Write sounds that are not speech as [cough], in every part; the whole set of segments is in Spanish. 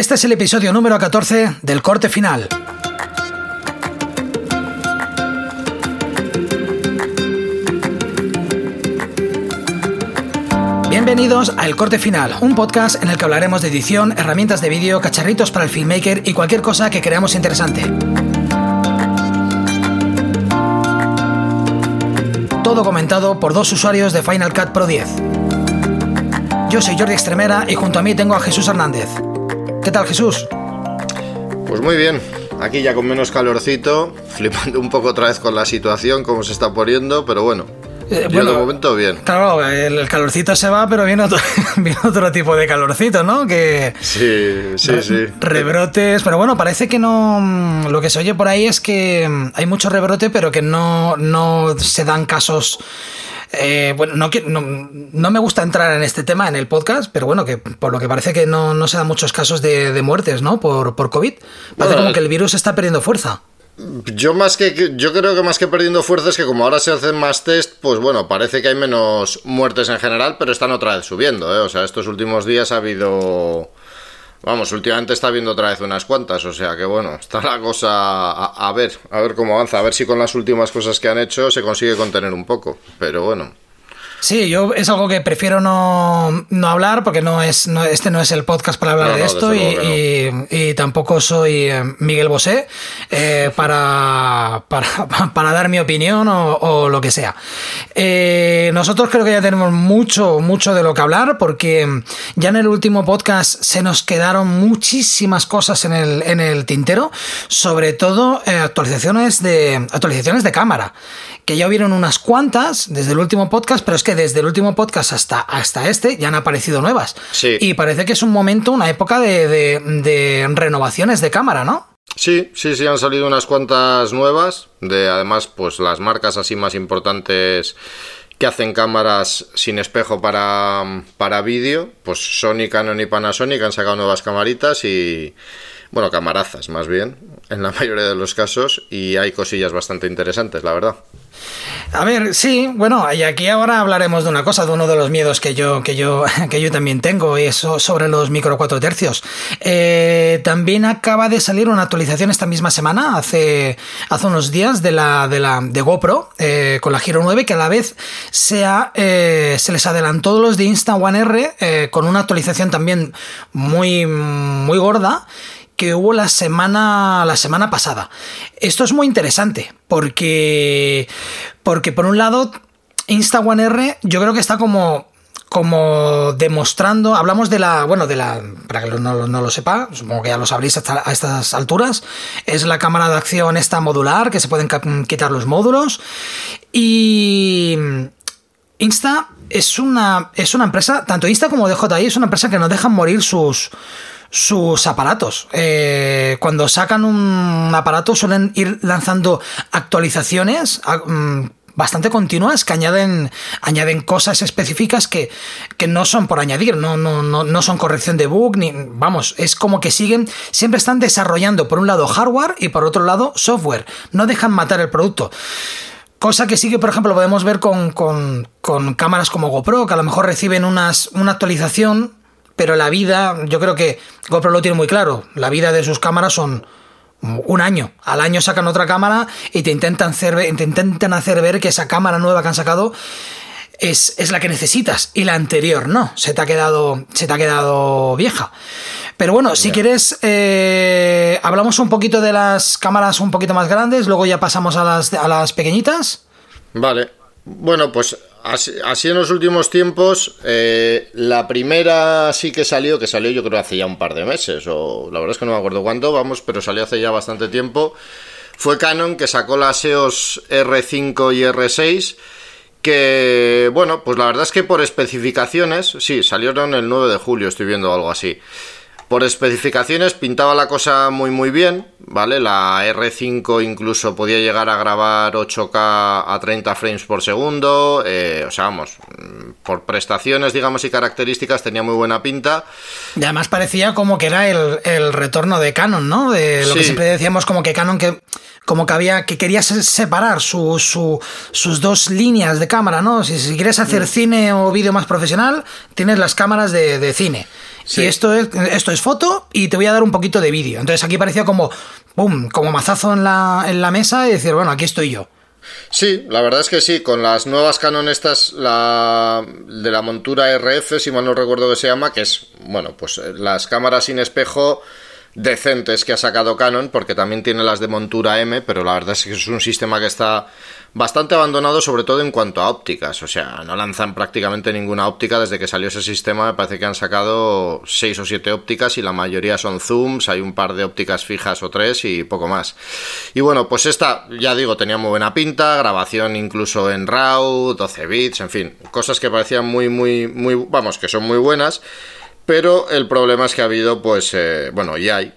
Este es el episodio número 14 del corte final. Bienvenidos a El Corte Final, un podcast en el que hablaremos de edición, herramientas de vídeo, cacharritos para el filmmaker y cualquier cosa que creamos interesante. Todo comentado por dos usuarios de Final Cut Pro 10. Yo soy Jordi Extremera y junto a mí tengo a Jesús Hernández. ¿Qué tal Jesús? Pues muy bien, aquí ya con menos calorcito, flipando un poco otra vez con la situación, cómo se está poniendo, pero bueno, Eh, yo de momento bien. Claro, el calorcito se va, pero viene otro, [laughs] viene otro tipo de calorcito, ¿no? Que Sí, sí, sí. rebrotes, pero bueno, parece que no. mm, Lo que se oye por ahí es que mm, hay mucho rebrote, pero que no, no se dan casos. Eh, bueno, no, no, no me gusta entrar en este tema en el podcast, pero bueno, que por lo que parece que no, no se dan muchos casos de, de muertes, ¿no? Por, por COVID. Parece Bueno, como que el virus está perdiendo fuerza. Yo más que que- yo creo que más que perdiendo fuerza es que como ahora se hacen más test, pues bueno, parece que hay menos muertes en general, pero están otra vez subiendo, ¿eh? O sea, estos últimos días ha habido Vamos, últimamente está viendo otra vez unas cuantas, o sea que bueno, está la cosa a, a ver, a ver cómo avanza, a ver si con las últimas cosas que han hecho se consigue contener un poco, pero bueno. Sí, yo es algo que prefiero no, no hablar porque no es, no, este no es el podcast para hablar No, de esto y, y- y tampoco soy eh, Miguel Bosé eh, para, para, para dar mi opinión o, o lo que sea. Eh, nosotros creo que ya tenemos mucho, mucho de lo que hablar porque ya en el último podcast se nos quedaron muchísimas cosas en el, en el tintero, sobre todo eh, actualizaciones, de, actualizaciones de cámara que ya hubieron unas cuantas desde el último podcast, pero es que desde el último podcast hasta, hasta este ya han aparecido nuevas. Sí. Y parece que es un momento, una época de, de- de renovaciones de cámara, ¿no? Sí, sí, sí, han salido unas cuantas nuevas, de además, pues las marcas así más importantes que hacen cámaras sin espejo para, para vídeo, pues Sony, Canon y Panasonic han sacado nuevas camaritas y, bueno, camarazas más bien, en la [laughs] mayoría de los casos, y hay cosillas bastante interesantes, la verdad. A ver, sí, bueno, y aquí ahora hablaremos de una cosa, de uno de los miedos que yo, que yo, [laughs] que yo también tengo, y eso sobre los micro 4 tercios. Eh, también acaba de salir una actualización esta misma semana, hace, hace unos días, de la, de la de GoPro, eh, con la Giro 9, que a la vez se, ha, eh, se les adelantó los de Insta One R, eh, con una actualización también muy, muy gorda que hubo la semana, la semana pasada. Esto es muy interesante porque, porque por un lado, Insta One R yo creo que está como como demostrando, hablamos de la, bueno, de la, para que no, no lo sepa, supongo que ya lo sabréis hasta a estas alturas, es la cámara de acción esta modular, que se pueden quitar los módulos, y Insta es una, es una empresa, tanto Insta como DJI es una empresa que no dejan morir sus, sus aparatos. Eh, cuando sacan un aparato suelen ir lanzando actualizaciones mm, bastante continuas que añaden, añaden cosas específicas que, que no son por añadir, no, no, no, no son corrección de bug, ni vamos, es como que siguen, siempre están desarrollando por un lado hardware y por otro lado software, no dejan matar el producto. Cosa que sí que, por ejemplo, podemos ver con, con- con cámaras como GoPro, que a lo mejor reciben unas, una actualización, pero la vida, yo creo que GoPro lo tiene muy claro, la vida de sus cámaras son un año. Al año sacan otra cámara y te intentan hacer, te intentan hacer ver que esa cámara nueva que han sacado es, es la que necesitas y la anterior no, se te ha quedado, se te ha quedado vieja. Pero bueno, si quieres, eh, hablamos un poquito de las cámaras un poquito más grandes, luego ya pasamos a las, a las pequeñitas. Vale. Bueno, pues así, en los últimos tiempos, eh, la primera sí que salió, que salió yo creo hace ya un par de meses, o la verdad es que no me acuerdo cuándo, vamos, pero salió hace ya bastante tiempo, fue Canon que sacó las EOS R5 y R6, que bueno, pues la verdad es que por especificaciones, sí, salieron el 9 de julio, estoy viendo algo así. Por especificaciones pintaba la cosa muy muy bien, ¿vale? La R5 incluso podía llegar a grabar 8K a 30 frames por segundo, eh, o sea, vamos, mm, por prestaciones, digamos, y características tenía muy buena pinta. Y además parecía como que era el, el retorno de Canon, ¿no? De lo que siempre decíamos, como que Canon que como que había que quería se- separar su, su- sus dos líneas de cámara, ¿no? Si, si quieres hacer cine o vídeo más profesional, tienes las cámaras de, de cine. Y esto es, esto es foto y te voy a dar un poquito de vídeo. Entonces aquí parecía como, ¡pum!, como mazazo en la, en la mesa y decir, bueno, aquí estoy yo. Sí, la verdad es que sí, con las nuevas Canon estas, la, de la montura RF, si mal no recuerdo que se llama, que es, bueno, pues eh, las cámaras sin espejo decentes que ha sacado Canon, porque también tiene las de montura M, pero la verdad es que es un sistema que está bastante abandonado, sobre todo en cuanto a ópticas. O sea, no lanzan prácticamente ninguna óptica desde que salió ese sistema. Me parece que han sacado seis o siete ópticas y la mayoría son zooms. Hay un par de ópticas fijas o tres y poco más. Y bueno, pues esta, ya digo, tenía muy buena pinta, grabación incluso en RAW, 12 bits, en fin, cosas que parecían muy, muy, muy, vamos, que son muy buenas. Pero el problema es que ha habido, pues, eh, bueno, y hay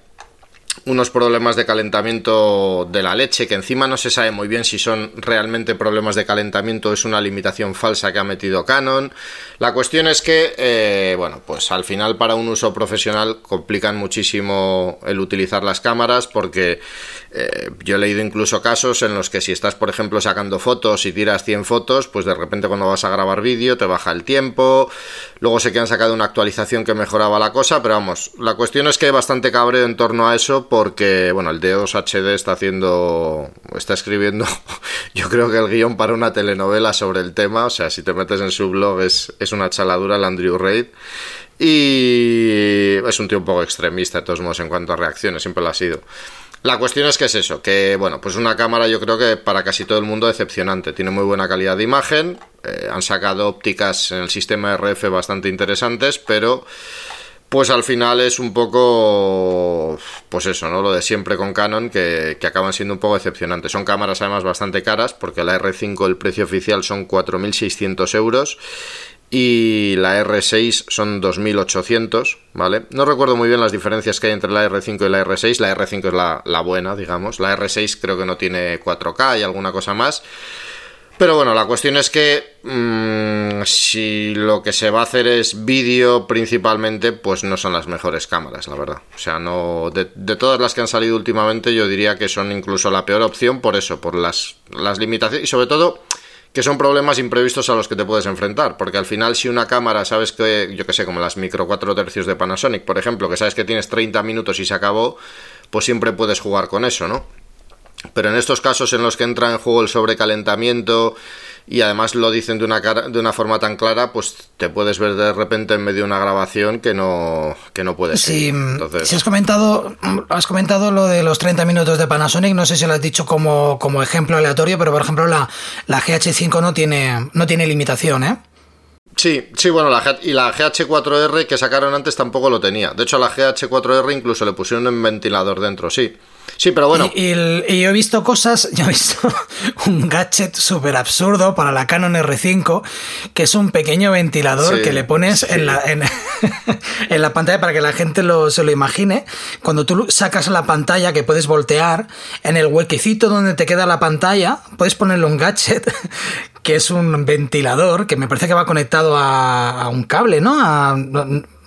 unos problemas de calentamiento de la leche, que encima no se sabe muy bien si son realmente problemas de calentamiento es una limitación falsa que ha metido Canon. La cuestión es que, eh, bueno, pues al final para un uso profesional complican muchísimo el utilizar las cámaras porque eh, yo he leído incluso casos en los que si estás, por ejemplo, sacando fotos y tiras 100 fotos, pues de repente cuando vas a grabar vídeo te baja el tiempo. Luego sé que han sacado una actualización que mejoraba la cosa, pero vamos, la cuestión es que hay bastante cabreo en torno a eso porque, bueno, el Deos HD está haciendo, está escribiendo, [laughs] yo creo que el guion para una telenovela sobre el tema, o sea, si te metes en su blog es, es una chaladura el Andrew Reid. Y es un tío un poco extremista, de todos modos, en cuanto a reacciones, siempre lo ha sido. La cuestión es que es eso, que bueno, pues una cámara yo creo que para casi todo el mundo decepcionante. Tiene muy buena calidad de imagen, eh, han sacado ópticas en el sistema RF bastante interesantes, pero pues al final es un poco, pues eso, ¿no? Lo de siempre con Canon, que, acaban siendo un poco decepcionantes. Son cámaras además bastante caras, porque la R5 el precio oficial son 4.600 euros y la R6 son 2800, ¿vale? No recuerdo muy bien las diferencias que hay entre la R5 y la R6. La R5 es la, buena, digamos. La R6 creo que no tiene 4K y alguna cosa más. Pero bueno, la cuestión es que mm, si lo que se va a hacer es vídeo principalmente, pues no son las mejores cámaras, la verdad. O sea, no de, de, todas las que han salido últimamente, yo diría que son incluso la peor opción por eso, por las, las limitaciones y sobre todo que son problemas imprevistos a los que te puedes enfrentar, porque al final si una cámara, sabes que, yo que sé, como las micro 4 tercios de Panasonic, por ejemplo, que sabes que tienes 30 minutos y se acabó, pues siempre puedes jugar con eso, ¿no? Pero en estos casos en los que entra en juego el sobrecalentamiento y además lo dicen de una, de una forma tan clara, pues te puedes ver de repente en medio de una grabación que no, que no puedes. Sí, si has comentado, has comentado lo de los 30 minutos de Panasonic, no sé si lo has dicho como, como ejemplo aleatorio, pero por ejemplo la, la GH5 no tiene, no tiene limitación, ¿eh? Sí, sí, bueno, la, y la GH4R que sacaron antes tampoco lo tenía. De hecho, a la GH4R incluso le pusieron un ventilador dentro, sí. Sí, pero bueno. Y, yo he visto cosas, [laughs] yo he visto un gadget súper absurdo para la Canon R5, que es un pequeño ventilador que le pones en, la, [laughs] en, la pantalla para que la gente lo, se lo imagine. Cuando tú sacas la pantalla que puedes voltear, en el huequecito donde te queda la pantalla, puedes ponerle un gadget [laughs] que es un ventilador que me parece que va conectado a, un cable, ¿no? A,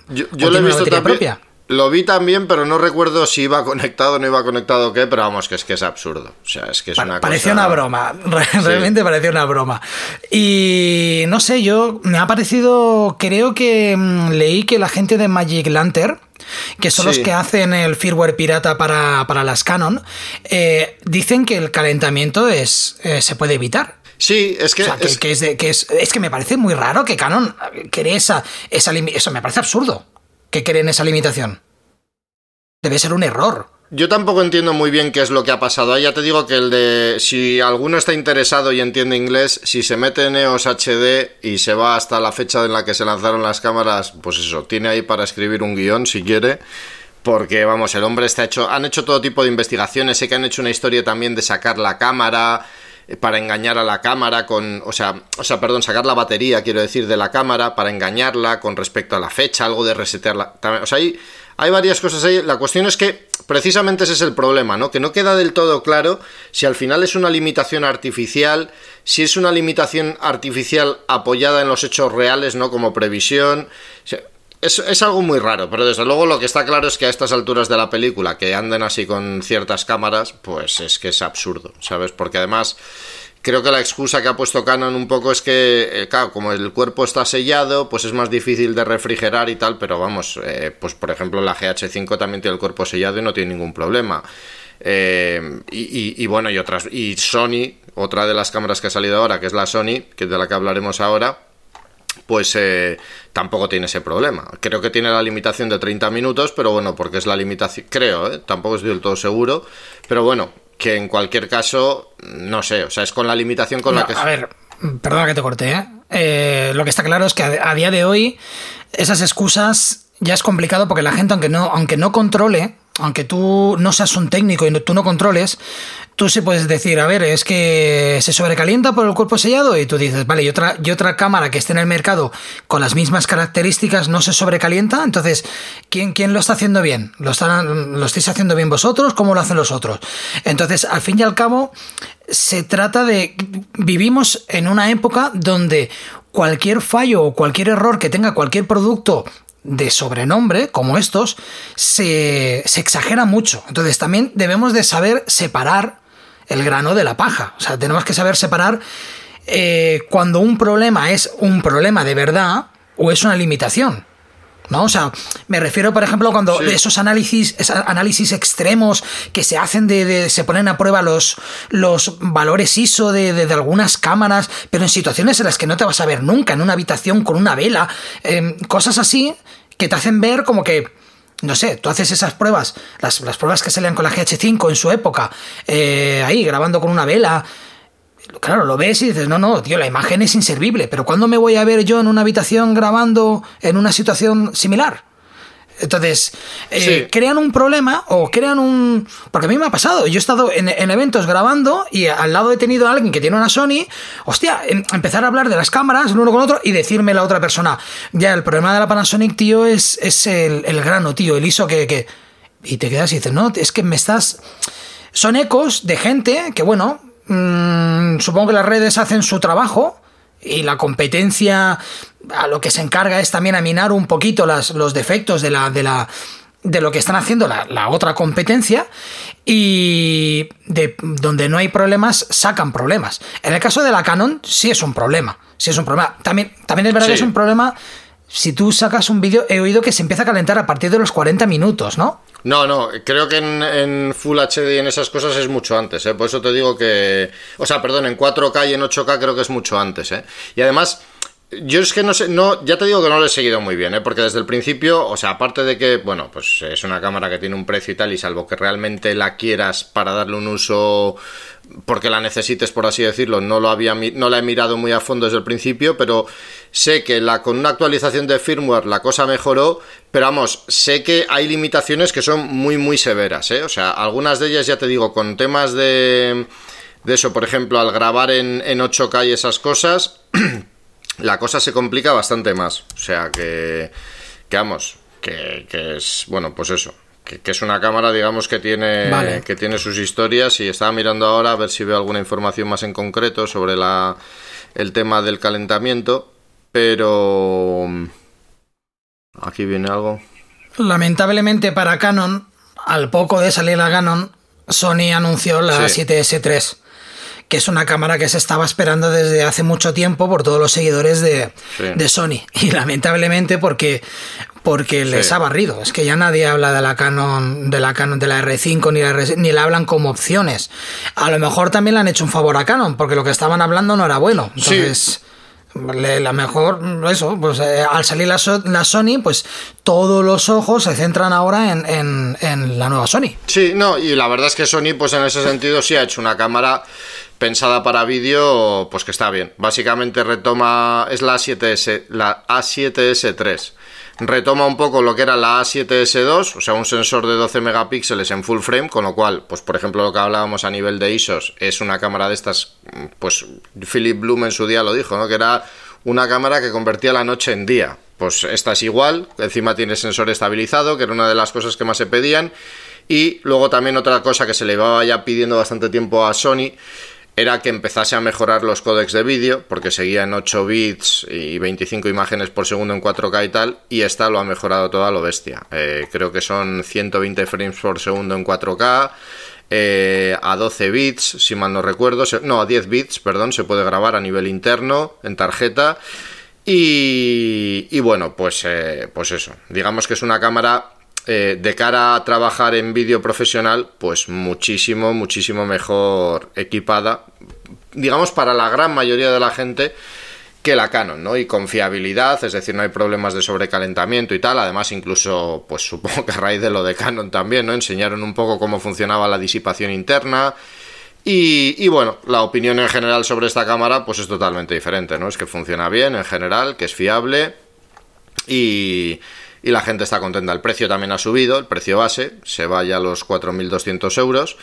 yo, lo he visto también. Propia. Lo vi también, pero no recuerdo si iba conectado o no iba conectado o qué, pero vamos, que es que es absurdo. O sea, es que es una Parecía una broma, [laughs] realmente parecía una broma. Y no sé, yo me ha parecido, creo que mm, leí que la gente de Magic Lantern, que son los que hacen el firmware pirata para, las Canon, eh, dicen que el calentamiento es, eh, se puede evitar. Sí, es que. es... Que, es, es, que me parece muy raro que Canon cree esa, esa. Eso me parece absurdo que creen esa limitación. Debe ser un error. Yo tampoco entiendo muy bien qué es lo que ha pasado. Ahí ya te digo que el de. Si alguno está interesado y entiende inglés, si se mete en EOS HD y se va hasta la fecha en la que se lanzaron las cámaras, pues eso, tiene ahí para escribir un guion si quiere. Porque, vamos, el hombre está hecho. Han hecho todo tipo de investigaciones. Sé que han hecho una historia también de sacar la cámara para engañar a la cámara con, o sea, o sea, perdón, sacar la batería, quiero decir, de la cámara para engañarla con respecto a la fecha, algo de resetearla. O sea, hay, hay varias cosas ahí. La cuestión es que precisamente ese es el problema, ¿no? Que no queda del todo claro si al final es una limitación artificial, si es una limitación artificial apoyada en los hechos reales, ¿no? Como previsión. Es, algo muy raro, pero desde luego lo que está claro es que a estas alturas de la película, que anden así con ciertas cámaras, pues es que es absurdo, ¿sabes? Porque además creo que la excusa que ha puesto Canon un poco es que, eh, claro, como el cuerpo está sellado, pues es más difícil de refrigerar y tal, pero vamos, eh, pues por ejemplo la GH5 también tiene el cuerpo sellado y no tiene ningún problema. Eh, y, y, bueno, y otras, y Sony, otra de las cámaras que ha salido ahora, que es la Sony, que es de la que hablaremos ahora, pues eh, tampoco tiene ese problema. Creo que tiene la limitación de 30 minutos, pero bueno, porque es la limitación, creo, ¿eh? tampoco estoy del todo seguro, pero bueno, que en cualquier caso, no sé, o sea, es con la limitación con la que... A ver, perdona que te corté, ¿eh? ¿eh? lo que está claro es que a, a día de hoy esas excusas ya es complicado porque la gente, aunque no, aunque no controle, aunque tú no seas un técnico y tú no controles, tú sí puedes decir, a ver, es que se sobrecalienta por el cuerpo sellado y tú dices, vale, y otra, y otra cámara que esté en el mercado con las mismas características no se sobrecalienta, entonces, ¿quién, quién lo está haciendo bien? ¿Lo, están, ¿Lo estáis haciendo bien vosotros? ¿Cómo lo hacen los otros? Entonces, al fin y al cabo, se trata de... Vivimos en una época donde cualquier fallo o cualquier error que tenga cualquier producto de sobrenombre, como estos, se, se, exagera mucho. Entonces también debemos de saber separar el grano de la paja. O sea, tenemos que saber separar eh, cuando un problema es un problema de verdad o es una limitación. ¿No? O sea, me refiero, por ejemplo, cuando sí. esos análisis, esos análisis extremos que se hacen de, de, se ponen a prueba los, los valores ISO de, de, de, algunas cámaras, pero en situaciones en las que no te vas a ver nunca, en una habitación con una vela, eh, cosas así que te hacen ver como que, no sé, tú haces esas pruebas, las, las pruebas que salían con la GH5 en su época, eh, ahí grabando con una vela, claro, lo ves y dices, no, no, tío, la imagen es inservible, pero ¿cuándo me voy a ver yo en una habitación grabando en una situación similar? Entonces, eh, sí. crean un problema o crean un... Porque a mí me ha pasado, yo he estado en, en, eventos grabando y al lado he tenido a alguien que tiene una Sony, hostia, em, empezar a hablar de las cámaras el uno con otro y decirme la otra persona, ya, el problema de la Panasonic, tío, es, es el, el grano, tío, el ISO que, que... Y te quedas y dices, no, es que me estás... Son ecos de gente que, bueno, mmm, supongo que las redes hacen su trabajo y la competencia a lo que se encarga es también a minar un poquito las, los defectos de la, de la de lo que están haciendo la, la, otra competencia y de donde no hay problemas sacan problemas. En el caso de la Canon sí es un problema, sí es un problema. También, también es verdad sí. que es un problema si tú sacas un vídeo, he oído que se empieza a calentar a partir de los 40 minutos, ¿no? No, no, creo que en, Full HD y en esas cosas es mucho antes, ¿eh? por eso te digo que... O sea, perdón, en 4K y en 8K creo que es mucho antes, ¿eh? Y además, yo es que no sé, no, ya te digo que no lo he seguido muy bien, ¿eh? porque desde el principio, o sea, aparte de que, bueno, pues es una cámara que tiene un precio y tal, y salvo que realmente la quieras para darle un uso porque la necesites, por así decirlo, no, lo había, no la he mirado muy a fondo desde el principio, pero sé que con una actualización de firmware la cosa mejoró, pero vamos, sé que hay limitaciones que son muy, muy severas, ¿eh? O sea, algunas de ellas, ya te digo, con temas de, de eso, por ejemplo, al grabar en, en 8K y esas cosas, [clears throat] la cosa se complica bastante más. O sea, que, que vamos, que, que es, bueno, pues eso, que, que, es una cámara, digamos, que tiene, vale. que tiene sus historias y estaba mirando ahora a ver si veo alguna información más en concreto sobre la, el tema del calentamiento, pero aquí viene algo. Lamentablemente para Canon, al poco de salir la Canon, Sony anunció la sí. 7S3 que es una cámara que se estaba esperando desde hace mucho tiempo por todos los seguidores de, sí. de Sony. [laughs] Y lamentablemente porque, porque les ha barrido. Es que ya nadie habla de la Canon, de la Canon, de la R5 ni la, R, ni la hablan como opciones. A lo mejor también le han hecho un favor a Canon, porque lo que estaban hablando no era bueno. Entonces. Sí la mejor, eso, pues eh, al salir la, so la, Sony, pues todos los ojos se centran ahora en, en, en, la nueva Sony. Sí, no, y la verdad es que Sony, pues en ese sentido sí ha hecho una cámara pensada para vídeo, pues que está bien. Básicamente retoma, es la 7S, la A7S3 retoma un poco lo que era la A7S2, o sea, un sensor de 12 megapíxeles en full frame, con lo cual, pues por ejemplo lo que hablábamos a nivel de ISOs, es una cámara de estas, pues Philip Bloom en su día lo dijo, ¿no? Que era una cámara que convertía la noche en día. Pues esta es igual, encima tiene sensor estabilizado, que era una de las cosas que más se pedían, y luego también otra cosa que se le iba ya pidiendo bastante tiempo a Sony, era que empezase a mejorar los códecs de vídeo, porque seguía en 8 bits y 25 imágenes por segundo en 4K y tal, y esta lo ha mejorado toda lo bestia. Eh, creo que son 120 frames por segundo en 4K, eh, a 12 bits, si mal no recuerdo, no, a 10 bits, perdón, se puede grabar a nivel interno en tarjeta. Y, bueno, pues, eh, pues eso, digamos que es una cámara eh, de cara a trabajar en vídeo profesional, pues muchísimo, muchísimo mejor equipada, digamos para la gran mayoría de la gente que la Canon, ¿no? Y confiabilidad, es decir, no hay problemas de sobrecalentamiento y tal. Además, incluso, pues [laughs] supongo que a raíz de lo de Canon también, ¿no? Enseñaron un poco cómo funcionaba la disipación interna. Y, bueno, la opinión en general sobre esta cámara, pues es totalmente diferente, ¿no? Es que funciona bien en general, que es fiable y, y la gente está contenta. El precio también ha subido, el precio base, se va ya a los 4.200 euros.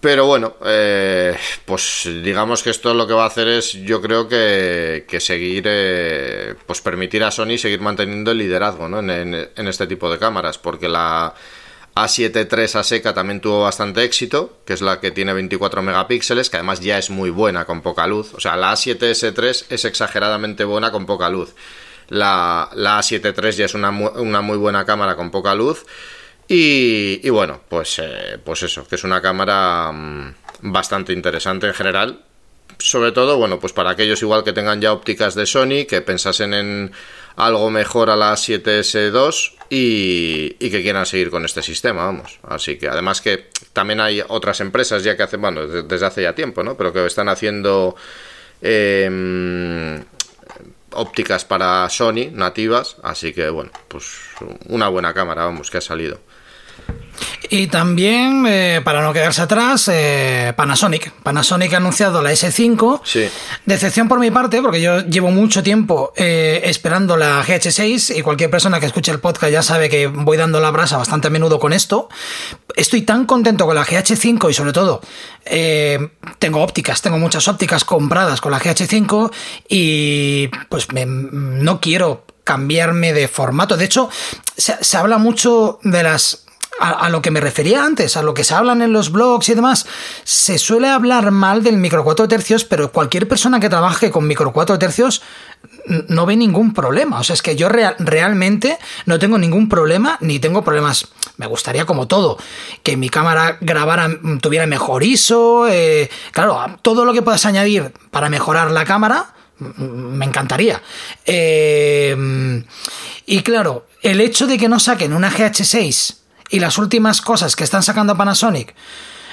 Pero bueno, eh, pues digamos que esto lo que va a hacer es, yo creo que, seguir, eh, pues permitir a Sony seguir manteniendo el liderazgo ¿no? en, este tipo de cámaras, porque la A7 III a seca también tuvo bastante éxito, que es la que tiene 24 megapíxeles, que además ya es muy buena con poca luz. O sea, la A7S3 es exageradamente buena con poca luz. La, la A7 III ya es una, una muy buena cámara con poca luz. Y, bueno, pues, eh, pues eso, que es una cámara mm, bastante interesante en general. Sobre todo, bueno, pues para aquellos igual que tengan ya ópticas de Sony, que pensasen en algo mejor a la 7S2 y, que quieran seguir con este sistema, vamos. Así que además que también hay otras empresas ya que hacen, bueno, desde hace ya tiempo, ¿no? Pero que están haciendo em, ópticas para Sony nativas, así que bueno, pues una buena cámara, vamos, que ha salido. Y también, eh, para no quedarse atrás, eh, Panasonic. Panasonic ha anunciado la S5. Sí. Decepción por mi parte, porque yo llevo mucho tiempo eh, esperando la GH6 y cualquier persona que escuche el podcast ya sabe que voy dando la brasa bastante a menudo con esto. Estoy tan contento con la GH5 y sobre todo tengo ópticas, tengo muchas ópticas compradas con la GH5 y pues no quiero cambiarme de formato. De hecho, se habla mucho de las a, lo que me refería antes, a lo que se hablan en los blogs y demás, se suele hablar mal del micro 4 tercios, pero cualquier persona que trabaje con micro 4 tercios no ve ningún problema. O sea, es que yo realmente no tengo ningún problema, ni tengo problemas. Me gustaría, como todo, que mi cámara grabara, tuviera mejor ISO. Eh, claro, todo lo que puedas añadir para mejorar la cámara, me encantaría. Eh, y claro, el hecho de que no saquen una GH6 y las últimas cosas que están sacando Panasonic,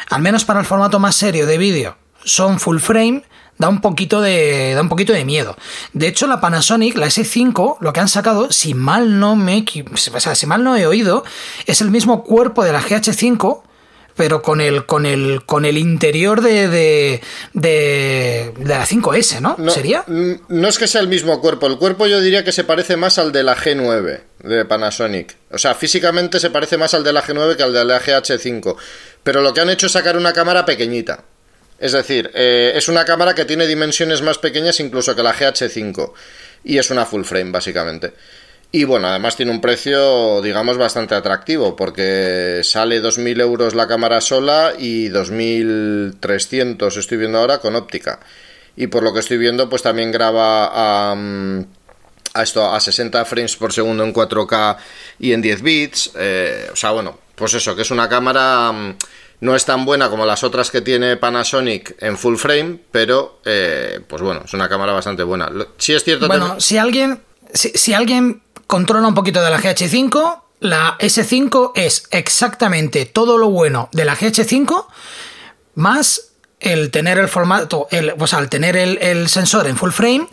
al menos para el formato más serio de vídeo, son full frame, da un poquito de da un poquito de miedo. De hecho, la Panasonic, la S5, lo que han sacado, si mal no me o si mal no he oído, es el mismo cuerpo de la GH5 pero con el con el con el interior de, de, de, la 5S, ¿no? ¿no? ¿Sería? No es que sea el mismo cuerpo, el cuerpo yo diría que se parece más al de la G9 de Panasonic. O sea, físicamente se parece más al de la G9 que al de la GH5, pero lo que han hecho es sacar una cámara pequeñita. Es decir, eh, es una cámara que tiene dimensiones más pequeñas incluso que la GH5 y es una full frame básicamente. Y bueno, además tiene un precio, digamos, bastante atractivo, porque sale 2.000 euros la cámara sola y 2.300 estoy viendo ahora con óptica. Y por lo que estoy viendo, pues también graba a, a esto a 60 frames por segundo en 4K y en 10 bits. Eh, o sea, bueno, pues eso, que es una cámara mm, no es tan buena como las otras que tiene Panasonic en full frame, pero eh, pues bueno, es una cámara bastante buena. Sí es cierto. Bueno, si alguien, si alguien controla un poquito de la GH5. La S5 es exactamente todo lo bueno de la GH5 más el tener el formato, el, pues tener el, sensor en full frame,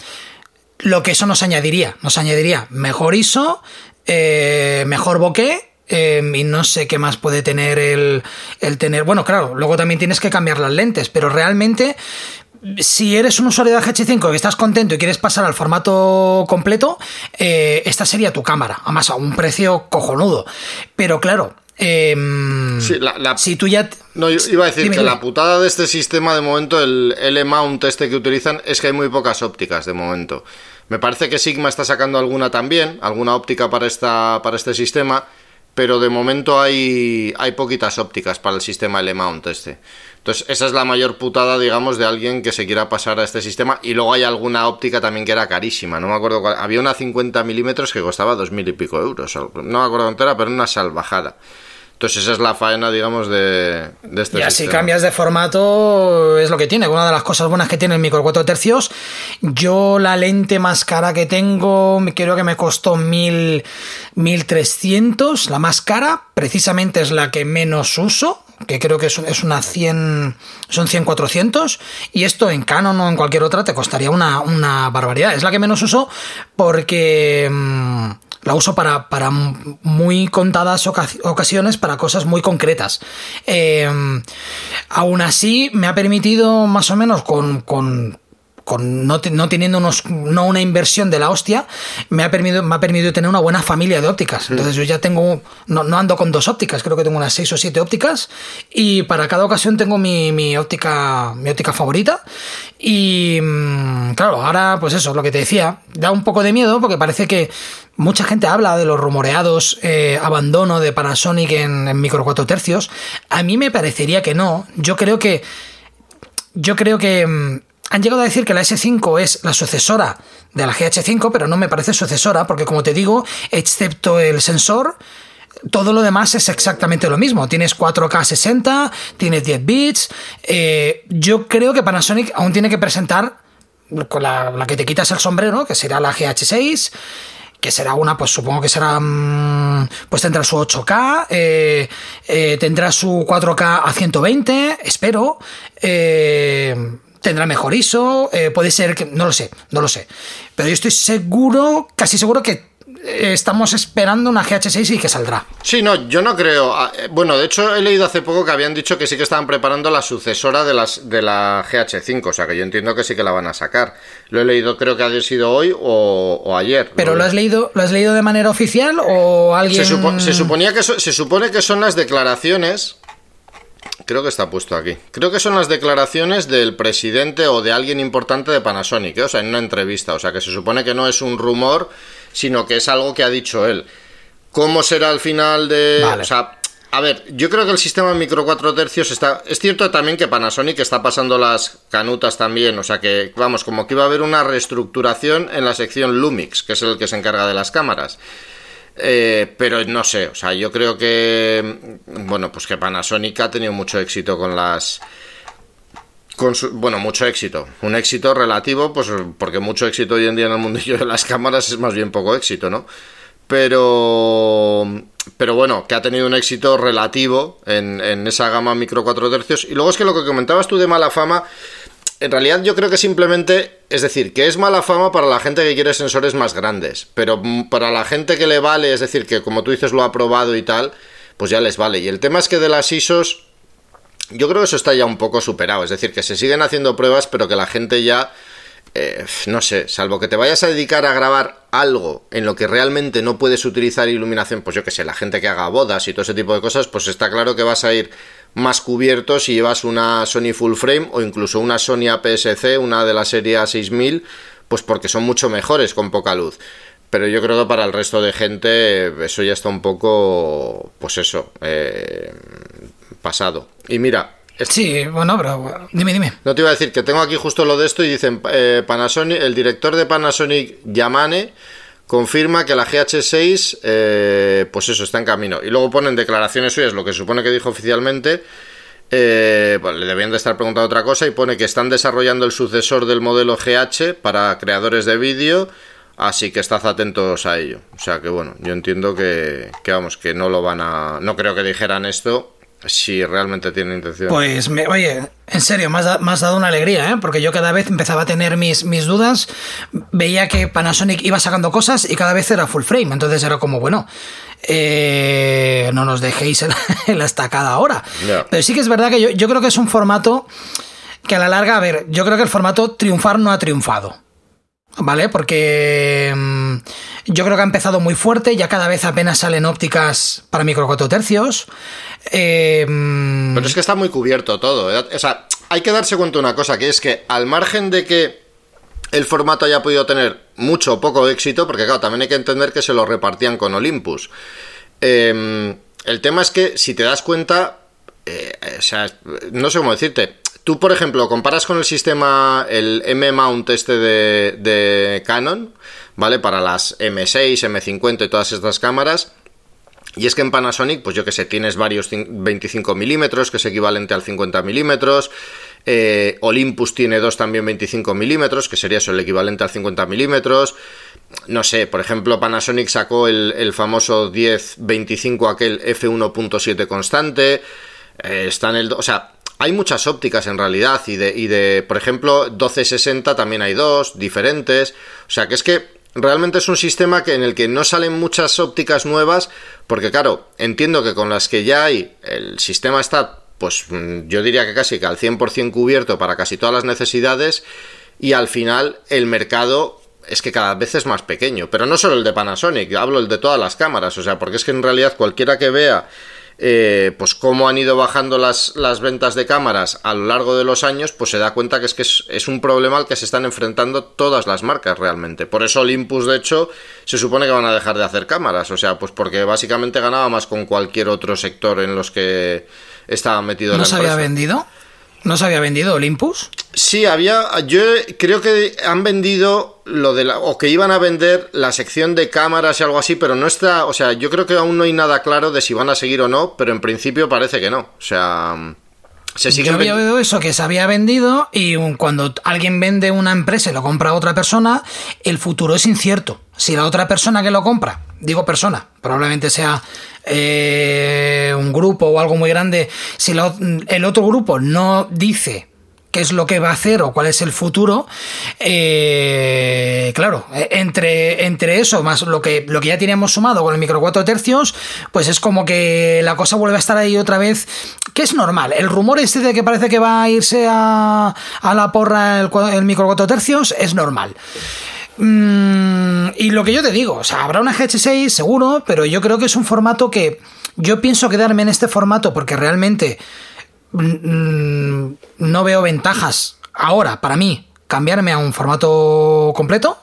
lo que eso nos añadiría. Nos añadiría mejor ISO, eh, mejor bokeh eh, y no sé qué más puede tener el, el, tener. Bueno, claro, luego también tienes que cambiar las lentes, pero realmente si eres un usuario de GH5 que estás contento y quieres pasar al formato completo, eh, esta sería tu cámara, además a un precio cojonudo. Pero claro, em, si tú ya... No, yo iba a decir que la putada de este sistema de momento, el L-mount este que utilizan, es que hay muy pocas ópticas de momento. Me parece que Sigma está sacando alguna también, alguna óptica para, esta, para este sistema, pero de momento hay, hay poquitas ópticas para el sistema L-mount este. Entonces, esa es la mayor putada, digamos, de alguien que se quiera pasar a este sistema. Y luego hay alguna óptica también que era carísima. No me acuerdo cuál. Había una 50 milímetros que costaba dos mil y pico euros. No me acuerdo cuánto era, pero una salvajada. Entonces esa es la faena, digamos, de, de este Y así cambias de formato, es lo que tiene. Una de las cosas buenas que tiene el micro 4 tercios. Yo la lente más cara que tengo, creo que me costó mil, 1300, la más cara. Precisamente es la que menos uso que creo que es, una 100, son 100-400, y esto en Canon o en cualquier otra te costaría una, una barbaridad. Es la que menos uso porque mm, la uso para, para muy contadas ocasiones, para cosas muy concretas. Em, aún así, me ha permitido más o menos con, con con no, no, teniendo unos, no una inversión de la hostia, me ha, permitido, me ha permitido tener una buena familia de ópticas. Mm. Entonces yo ya tengo, no, no, ando con dos ópticas, creo que tengo unas seis o siete ópticas y para cada ocasión tengo mi, mi óptica, mi óptica favorita. Y mm, claro, ahora pues eso, lo que te decía, da un poco de miedo porque parece que Mucha gente habla de los rumoreados eh, abandono de Panasonic en, micro 4 tercios. A mí me parecería que no. Yo creo que. Yo creo que. Han llegado a decir que la S5 es la sucesora de la GH5, pero no me parece sucesora, porque como te digo, excepto el sensor, todo lo demás es exactamente lo mismo. Tienes 4K 60, tienes 10 bits. Eh, yo creo que Panasonic aún tiene que presentar con la, la, que te quitas el sombrero, que será la GH6 que será una, pues supongo que será, mm, pues tendrá su 8K, eh, eh, tendrá su 4K a 120, espero, eh, tendrá mejor ISO, puede ser que, no lo sé, no lo sé, pero yo estoy seguro, casi seguro que estamos esperando una GH6 y que saldrá. Sí, no, yo no creo. Ah, eh, bueno, de hecho he leído hace poco que habían dicho que sí que estaban preparando la sucesora de, las, de la GH5, o sea que yo entiendo que sí que la van a sacar. Lo he leído creo que ha sido hoy o, ayer. ¿Pero lo has, leído, lo has leído de manera oficial o alguien...? Se, suponía que se supone que son las declaraciones Creo que está puesto aquí. Creo que son las declaraciones del presidente o de alguien importante de Panasonic, ¿eh? o sea, en una entrevista. O sea, que se supone que no es un rumor, sino que es algo que ha dicho él. ¿Cómo será al final de.? O sea, a ver, yo creo que el sistema micro 4 tercios está. Es cierto también que Panasonic está pasando las canutas también. O sea que, vamos, como que iba a haber una reestructuración en la sección Lumix, que es el que se encarga de las cámaras. Eh, pero no sé, o sea, yo creo que. Bueno, pues que Panasonic ha tenido mucho éxito con las. Con bueno, mucho éxito. Un éxito relativo, pues porque mucho éxito hoy en día en el mundillo de las cámaras es más bien poco éxito, ¿no? Pero. Pero bueno, que ha tenido un éxito relativo en, en esa gama micro 4 tercios. Y luego es que lo que comentabas tú de mala fama en realidad yo creo que simplemente, es decir, que es mala fama para la gente que quiere sensores más grandes, pero para la gente que le vale, es decir, que como tú dices lo ha probado y tal, pues ya les vale. Y el tema es que de las ISOs, yo creo que eso está ya un poco superado, es decir, que se siguen haciendo pruebas, pero que la gente ya, eh, no sé, salvo que te vayas a dedicar a grabar algo en lo que realmente no puedes utilizar iluminación, pues yo que sé, la gente que haga bodas y todo ese tipo de cosas, pues está claro que vas a ir más cubierto si llevas una Sony Full Frame o incluso una Sony APS-C, una de la serie A6000, pues porque son mucho mejores con poca luz. Pero yo creo que para el resto de gente eso ya está un poco, pues eso, eh, pasado. Y mira, Sí, bueno, pero dime, dime. No te iba a decir que tengo aquí justo lo de esto y dicen eh, Panasonic, el director de Panasonic Yamane confirma que la GH6, eh, pues eso, está en camino. Y luego ponen declaraciones suyas, lo que supone que dijo oficialmente. Eh, le debían de estar preguntando otra cosa y pone que están desarrollando el sucesor del modelo GH para creadores de vídeo, así que estad atentos a ello. O sea que bueno, yo entiendo que, que vamos, que no lo van a... No creo que dijeran esto, si realmente tiene intención. Pues, me, oye, en serio, me has, dado una alegría, ¿eh? porque yo cada vez empezaba a tener mis, mis dudas, veía que Panasonic iba sacando cosas y cada vez era full frame, entonces era como, bueno, eh, no nos dejéis en la, [laughs] estacada ahora. Pero sí que es verdad que yo, yo creo que es un formato que a la larga, a ver, yo creo que el formato triunfar no ha triunfado. ¿Vale? Porque mm, yo creo que ha empezado muy fuerte, ya cada vez apenas salen ópticas para micro 4 tercios. Eh, mm, Pero es que está muy cubierto todo. ¿eh? O sea, hay que darse cuenta de una cosa, que es que al margen de que el formato haya podido tener mucho o poco éxito, porque claro, también hay que entender que se lo repartían con Olympus. Em, el tema es que si te das cuenta, eh, o sea, no sé cómo decirte, Tú, por ejemplo, comparas con el sistema, el M-Mount este de, Canon, ¿vale? Para las M6, M50 y todas estas cámaras. Y es que en Panasonic, pues yo que sé, tienes varios 25 milímetros, que es equivalente al 50 milímetros. Eh, Olympus tiene dos también 25 milímetros, que sería eso, el equivalente al 50 milímetros. No sé, por ejemplo, Panasonic sacó el, famoso 10-25, aquel f1.7 constante. Eh, está en el. O sea, hay muchas ópticas en realidad. Y de, y de, por ejemplo, 1260 también hay dos diferentes. O sea, que es que realmente es un sistema que, en el que no salen muchas ópticas nuevas, porque claro, entiendo que con las que ya hay, el sistema está, pues mm, yo diría que casi que al 100% cubierto para casi todas las necesidades, y al final el mercado es que cada vez es más pequeño, pero no solo el de Panasonic, hablo el de todas las cámaras, o sea, porque es que en realidad cualquiera que vea eh, pues cómo han ido bajando las, las, ventas de cámaras a lo largo de los años, pues se da cuenta que es que es, un problema al que se están enfrentando todas las marcas realmente. Por eso Olympus, de hecho, se supone que van a dejar de hacer cámaras, o sea, pues porque básicamente ganaba más con cualquier otro sector en los que estaba metido. ¿No se había vendido? ¿No se había vendido Olympus? Sí, había. Yo creo que han vendido lo de la. o que iban a vender la sección de cámaras y algo así, pero no está. O sea, yo creo que aún no hay nada claro de si van a seguir o no, pero en principio parece que no. O sea. Se sigue Yo había oído eso, que se había vendido y cuando alguien vende una empresa y lo compra a otra persona, el futuro es incierto. Si la otra persona que lo compra, digo persona, probablemente sea eh, un grupo o algo muy grande, si el otro grupo no dice qué es lo que va a hacer o cuál es el futuro, eh, claro, e, entre, entre eso más lo que, lo que ya teníamos sumado con el micro 4 tercios, pues es como que la cosa vuelve a estar ahí otra vez, que es normal. El rumor este de que parece que va a irse a, a la porra el, el micro 4 tercios es normal. Mm, y lo que yo te digo, o sea, habrá una GH6 seguro, pero yo creo que es un formato que yo pienso quedarme en este formato porque realmente mm, no veo ventajas ahora para mí cambiarme a un formato completo,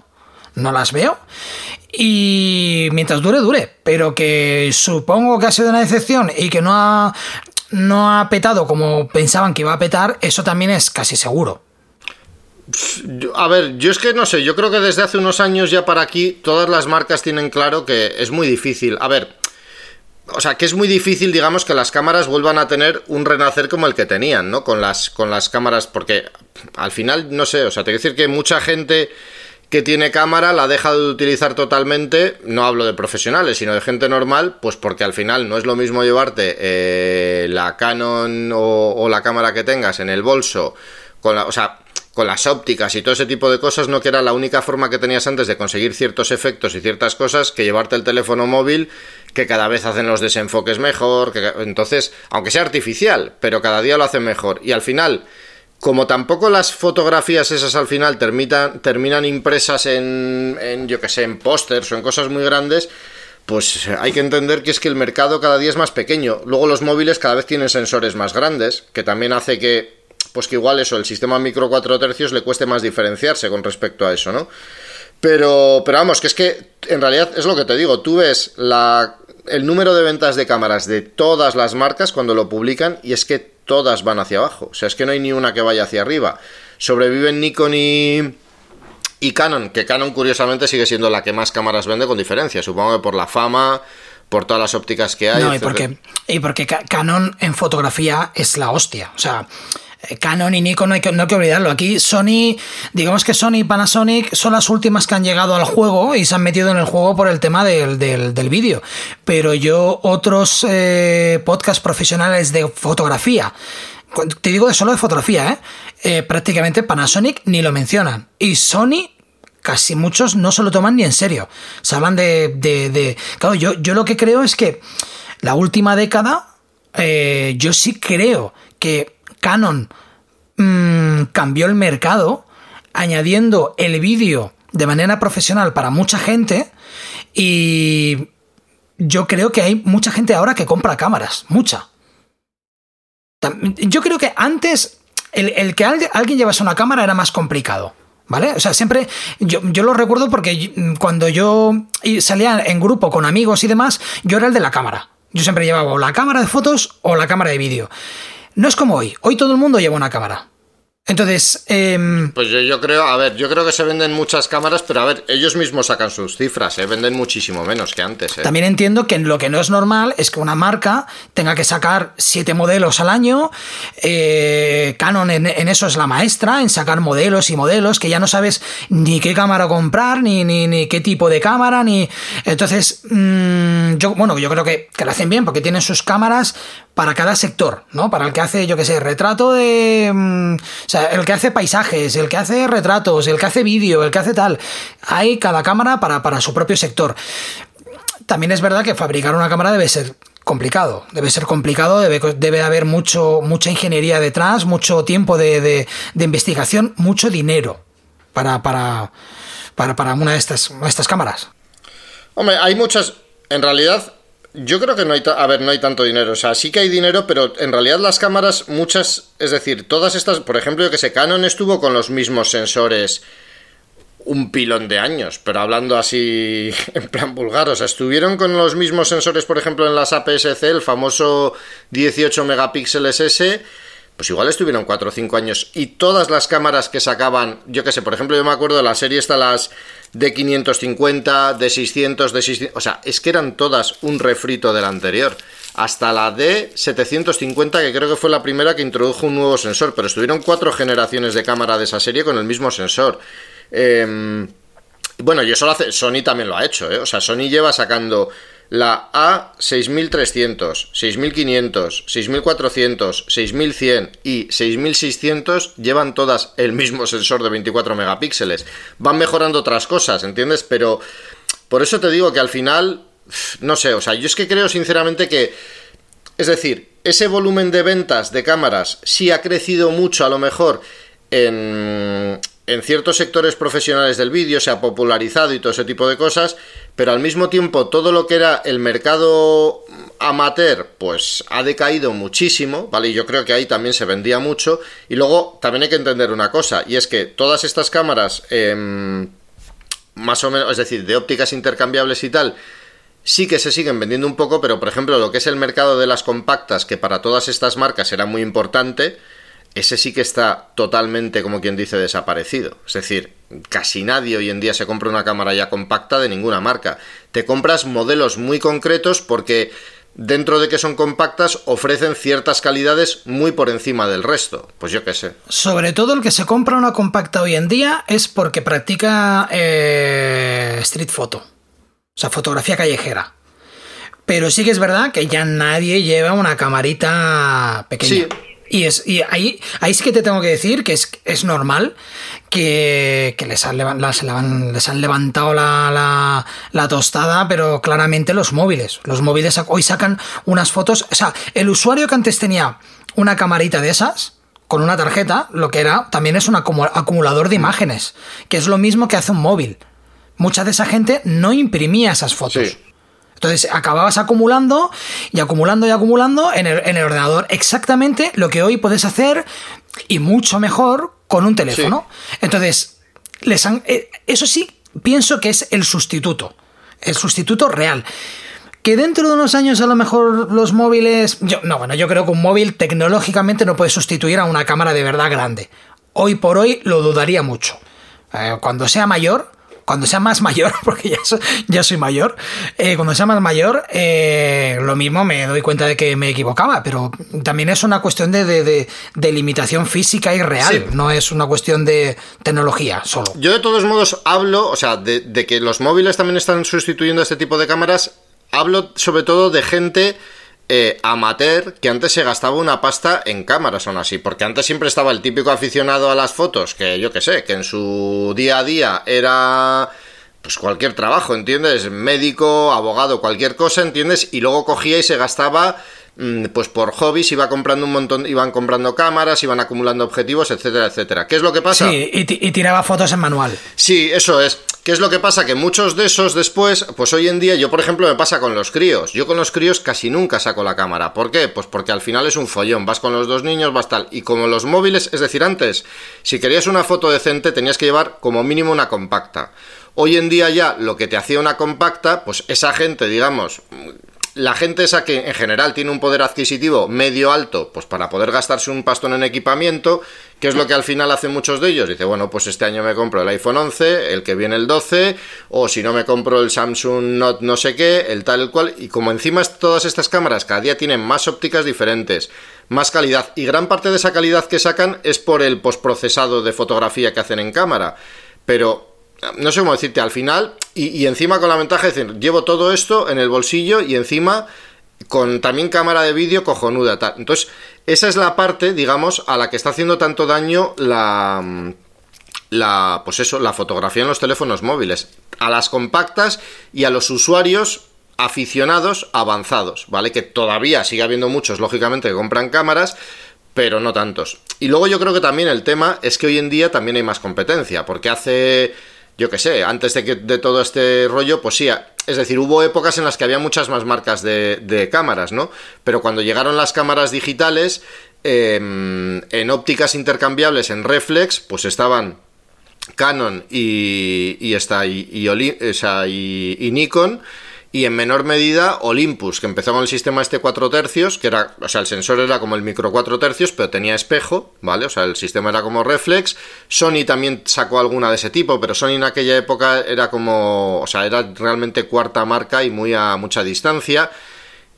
no las veo. Y mientras dure, dure, pero que supongo que ha sido una decepción y que no ha, no ha petado como pensaban que iba a petar, eso también es casi seguro. A ver, yo es que no sé, yo creo que desde hace unos años ya para aquí todas las marcas tienen claro que es muy difícil. A ver, o sea, que es muy difícil, digamos, que las cámaras vuelvan a tener un renacer como el que tenían, ¿no? Con las, con las cámaras, porque al final, no sé, o sea, te quiero decir que mucha gente que tiene cámara la deja de utilizar totalmente, no hablo de profesionales, sino de gente normal, pues porque al final no es lo mismo llevarte eh, la Canon o, la cámara que tengas en el bolso, o sea, con las ópticas y todo ese tipo de cosas, no que era la única forma que tenías antes de conseguir ciertos efectos y ciertas cosas que llevarte el teléfono móvil, que cada vez hacen los desenfoques mejor, que entonces, aunque sea artificial, pero cada día lo hacen mejor. Y al final, como tampoco las fotografías esas al final terminan, terminan impresas en, en, yo que sé, en pósters o en cosas muy grandes, pues hay que entender que es que el mercado cada día es más pequeño. Luego los móviles cada vez tienen sensores más grandes, que también hace que pues que igual eso, el sistema micro 4 tercios le cueste más diferenciarse con respecto a eso, ¿no? Pero, pero vamos, que es que en realidad es lo que te digo, tú ves la, el número de ventas de cámaras de todas las marcas cuando lo publican y es que todas van hacia abajo, o sea, es que no hay ni una que vaya hacia arriba. Sobreviven Nikon y, y Canon, que Canon curiosamente sigue siendo la que más cámaras vende con diferencia, supongo que por la fama, por todas las ópticas que hay. No, y porque, y porque Canon en fotografía es la hostia, o sea Canon y Nikon no hay, que, no hay que olvidarlo. Aquí Sony, digamos que Sony y Panasonic son las últimas que han llegado al juego y se han metido en el juego por el tema del, del, vídeo. Pero yo, otros eh, podcasts profesionales de fotografía, te digo de solo de fotografía, ¿eh? ¿eh? prácticamente Panasonic ni lo mencionan. Y Sony casi muchos no se lo toman ni en serio. Se hablan de... de, Claro, yo, yo lo que creo es que la última década, yo sí creo que Canon mm, cambió el mercado añadiendo el vídeo de manera profesional para mucha gente y yo creo que hay mucha gente ahora que compra cámaras, mucha. Yo creo que antes el, que alguien llevase una cámara era más complicado. ¿Vale? O sea, siempre yo, yo, lo recuerdo porque cuando yo salía en grupo con amigos y demás, yo era el de la cámara. Yo siempre llevaba la cámara de fotos o la cámara de vídeo. No es como hoy. Hoy todo el mundo lleva una cámara. Entonces, em, pues yo, creo, a ver, yo creo que se venden muchas cámaras, pero a ver, ellos mismos sacan sus cifras, ¿eh? venden muchísimo menos que antes. ¿eh? También entiendo que lo que no es normal es que una marca tenga que sacar siete modelos al año. Eh, Canon en, eso es la maestra, en sacar modelos y modelos, que ya no sabes ni qué cámara comprar, ni, ni, ni qué tipo de cámara, ni. Entonces, mm, yo, bueno, yo creo que, que lo hacen bien porque tienen sus cámaras para cada sector, ¿no? Para el que hace, yo qué sé, retrato de... Mm, o sea, el que hace paisajes, el que hace retratos, el que hace vídeo, el que hace tal. Hay cada cámara para, para su propio sector. También es verdad que fabricar una cámara debe ser complicado. Debe ser complicado, debe, debe haber mucho, mucha ingeniería detrás, mucho tiempo de, de, de investigación, mucho dinero para, para, para, para una de estas, estas cámaras. Hombre, hay muchas. En realidad, yo creo que no hay, a ver, no hay tanto dinero. O sea, sí que hay dinero, pero en realidad las cámaras, muchas, es decir, todas estas, por ejemplo, yo que sé, Canon estuvo con los mismos sensores un pilón de años, pero hablando así [laughs] en plan vulgar, o sea, estuvieron con los mismos sensores, por ejemplo, en las APS-C, el famoso 18 megapíxeles S, pues igual estuvieron 4 o 5 años y todas las cámaras que sacaban, yo que sé, por ejemplo, yo me acuerdo de la serie esta, las de 550, de 600, de 600, o sea, es que eran todas un refrito del anterior. Hasta la de 750, que creo que fue la primera que introdujo un nuevo sensor, pero estuvieron cuatro generaciones de cámara de esa serie con el mismo sensor. Em, bueno, y eso lo hace, Sony también lo ha hecho, ¿eh? O sea, Sony lleva sacando la A6300, 6500, 6400, 6100 y 6600 llevan todas el mismo sensor de 24 megapíxeles. Van mejorando otras cosas, ¿entiendes? Pero por eso te digo que al final, no sé, o sea, yo es que creo sinceramente que, es decir, ese volumen de ventas de cámaras sí ha crecido mucho a lo mejor en, en ciertos sectores profesionales del vídeo, se ha popularizado y todo ese tipo de cosas, pero al mismo tiempo todo lo que era el mercado amateur, pues ha decaído muchísimo, ¿vale? Y yo creo que ahí también se vendía mucho. Y luego también hay que entender una cosa, y es que todas estas cámaras, em, más o menos, es decir, de ópticas intercambiables y tal, sí que se siguen vendiendo un poco, pero por ejemplo lo que es el mercado de las compactas, que para todas estas marcas era muy importante, ese sí que está totalmente, como quien dice, desaparecido. Es decir, casi nadie hoy en día se compra una cámara ya compacta de ninguna marca. Te compras modelos muy concretos porque dentro de que son compactas ofrecen ciertas calidades muy por encima del resto. Pues yo qué sé. Sobre todo el que se compra una compacta hoy en día es porque practica eh, street photo. O sea, fotografía callejera. Pero sí que es verdad que ya nadie lleva una camarita pequeña. Sí. Y, es, y ahí, ahí sí que te tengo que decir que es, es normal que, les, han, han levantado la, la, tostada, pero claramente los móviles. Los móviles hoy sacan unas fotos. O sea, el usuario que antes tenía una camarita de esas, con una tarjeta, lo que era también es un acumulador de imágenes, que es lo mismo que hace un móvil. Mucha de esa gente no imprimía esas fotos. Entonces acababas acumulando y acumulando y acumulando en el, ordenador exactamente lo que hoy puedes hacer y mucho mejor con un teléfono. Entonces, les han, eh, eso sí, pienso que es el sustituto, el sustituto real. Que dentro de unos años a lo mejor los móviles... Yo, no, bueno, yo creo que un móvil tecnológicamente no puede sustituir a una cámara de verdad grande. Hoy por hoy lo dudaría mucho. Eh, cuando sea mayor, cuando sea más mayor, [laughs] porque ya soy, ya soy mayor, eh, cuando sea más mayor, eh, lo mismo me doy cuenta de que me equivocaba, pero también es una cuestión de, de, limitación física y real, no es una cuestión de tecnología solo. Yo de todos modos hablo, o sea, de, de que los móviles también están sustituyendo este tipo de cámaras, hablo sobre todo de gente eh, amateur que antes se gastaba una pasta en cámaras o así, porque antes siempre estaba el típico aficionado a las fotos, que yo que sé, que en su día a día era pues cualquier trabajo, ¿entiendes? Médico, abogado, cualquier cosa, ¿entiendes? Y luego cogía y se gastaba pues por hobbies iba comprando un montón, iban comprando cámaras, iban acumulando objetivos, etcétera, etcétera. ¿Qué es lo que pasa? Sí, y, tiraba fotos en manual. Sí, eso es. ¿Qué es lo que pasa? Que muchos de esos después, pues hoy en día, yo por ejemplo me pasa con los críos. Yo con los críos casi nunca saco la cámara. ¿Por qué? Pues porque al final es un follón. Vas con los dos niños, vas tal. Y como los móviles, es decir, antes, si querías una foto decente, tenías que llevar como mínimo una compacta. Hoy en día ya lo que te hacía una compacta, pues esa gente, digamos, la gente esa que en general tiene un poder adquisitivo medio alto, pues para poder gastarse un pastón en equipamiento, ¿qué es lo que al final hacen muchos de ellos? Dice, bueno, pues este año me compro el iPhone 11, el que viene el 12, o si no me compro el Samsung Note no sé qué, el tal, el cual, y como encima todas estas cámaras cada día tienen más ópticas diferentes, más calidad, y gran parte de esa calidad que sacan es por el postprocesado de fotografía que hacen en cámara, pero no sé cómo decirte, al final, y, encima con la ventaja de decir, llevo todo esto en el bolsillo y encima con también cámara de vídeo cojonuda. Entonces, esa es la parte, digamos, a la que está haciendo tanto daño la, la, pues eso, la fotografía en los teléfonos móviles. A las compactas y a los usuarios aficionados avanzados, ¿vale? Que todavía sigue habiendo muchos, lógicamente, que compran cámaras, pero no tantos. Y luego yo creo que también el tema es que hoy en día también hay más competencia, porque hace yo qué sé, antes de, que, de todo este rollo, pues sí, es decir, hubo épocas en las que había muchas más marcas de, cámaras, ¿no? Pero cuando llegaron las cámaras digitales, em, en ópticas intercambiables, en reflex, pues estaban Canon y, y, está, y, y Nikon y en menor medida Olympus, que empezó con el sistema este 4 tercios, que era, o sea, el sensor era como el micro 4 tercios, pero tenía espejo, ¿vale? O sea, el sistema era como reflex. Sony también sacó alguna de ese tipo, pero Sony en aquella época era como, o sea, era realmente cuarta marca y muy a mucha distancia.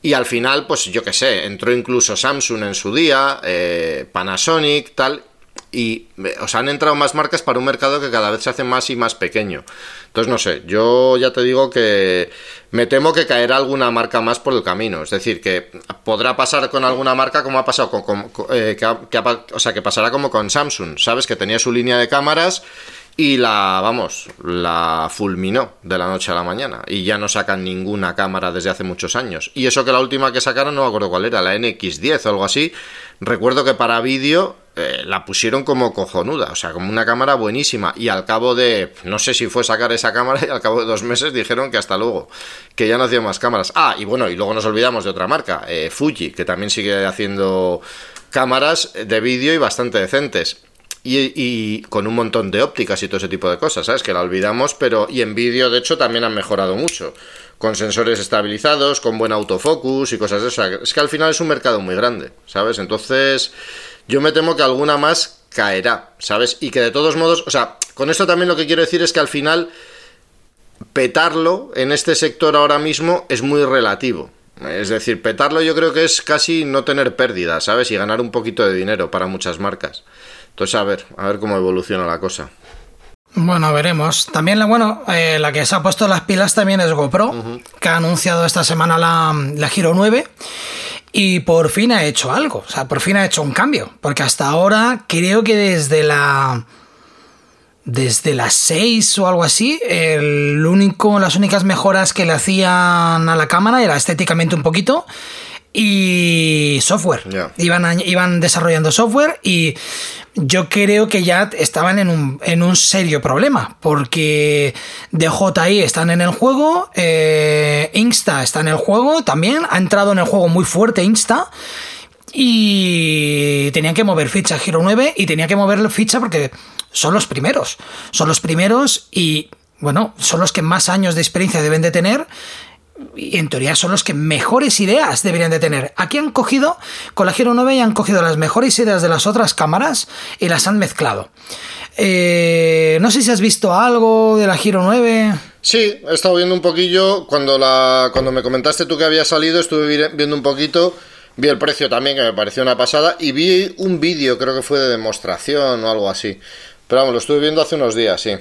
Y al final, pues yo qué sé, entró incluso Samsung en su día, eh, Panasonic, tal, y o sea, han entrado más marcas para un mercado que cada vez se hace más y más pequeño. Entonces, no sé, yo ya te digo que me temo que caerá alguna marca más por el camino. Es decir, que podrá pasar con alguna marca como ha pasado con... Eh, o sea, que pasará como con Samsung, ¿sabes? Que tenía su línea de cámaras y la, vamos, la fulminó de la noche a la mañana. Y ya no sacan ninguna cámara desde hace muchos años. Y eso que la última que sacaron, no me acuerdo cuál era, la NX10 o algo así. Recuerdo que para vídeo eh, la pusieron como cojonuda, o sea, como una cámara buenísima. Y al cabo de, no sé si fue sacar esa cámara, y al cabo de dos meses dijeron que hasta luego, que ya no hacían más cámaras. Ah, y bueno, y luego nos olvidamos de otra marca, eh, Fuji, que también sigue haciendo cámaras de vídeo y bastante decentes. Y, con un montón de ópticas y todo ese tipo de cosas, ¿sabes? Que la olvidamos, pero y en vídeo de hecho también han mejorado mucho, con sensores estabilizados, con buen autofocus y cosas de eso. Es que al final es un mercado muy grande, ¿sabes? Entonces yo me temo que alguna más caerá, ¿sabes? Y que de todos modos, o sea, con esto también lo que quiero decir es que al final petarlo en este sector ahora mismo es muy relativo. Es decir, petarlo yo creo que es casi no tener pérdida, ¿sabes? Y ganar un poquito de dinero para muchas marcas. Entonces, a ver, a ver cómo evoluciona la cosa. Bueno, veremos. También, la, bueno, eh, la que se ha puesto las pilas también es GoPro, que ha anunciado esta semana la, la Giro 9 y por fin ha hecho algo, o sea, por fin ha hecho un cambio, porque hasta ahora creo que desde la desde las 6 o algo así, el único, las únicas mejoras que le hacían a la cámara era estéticamente un poquito y software. Iban, iban desarrollando software y yo creo que ya estaban en un, en un serio problema, porque DJI están en el juego, eh, Insta está en el juego también, ha entrado en el juego muy fuerte Insta. Y tenían que mover ficha Giro 9 y tenía que mover ficha porque son los primeros. Son los primeros y, bueno, son los que más años de experiencia deben de tener y en teoría son los que mejores ideas deberían de tener. Aquí han cogido, con la Giro 9 y han cogido las mejores ideas de las otras cámaras y las han mezclado. Eh, no sé si has visto algo de la Giro 9. Sí, he estado viendo un poquillo. Cuando, la, cuando me comentaste tú que había salido, estuve viendo un poquito. Vi el precio también, que me pareció una pasada. Y vi un vídeo, creo que fue de demostración o algo así. Pero vamos, lo estuve viendo hace unos días, sí.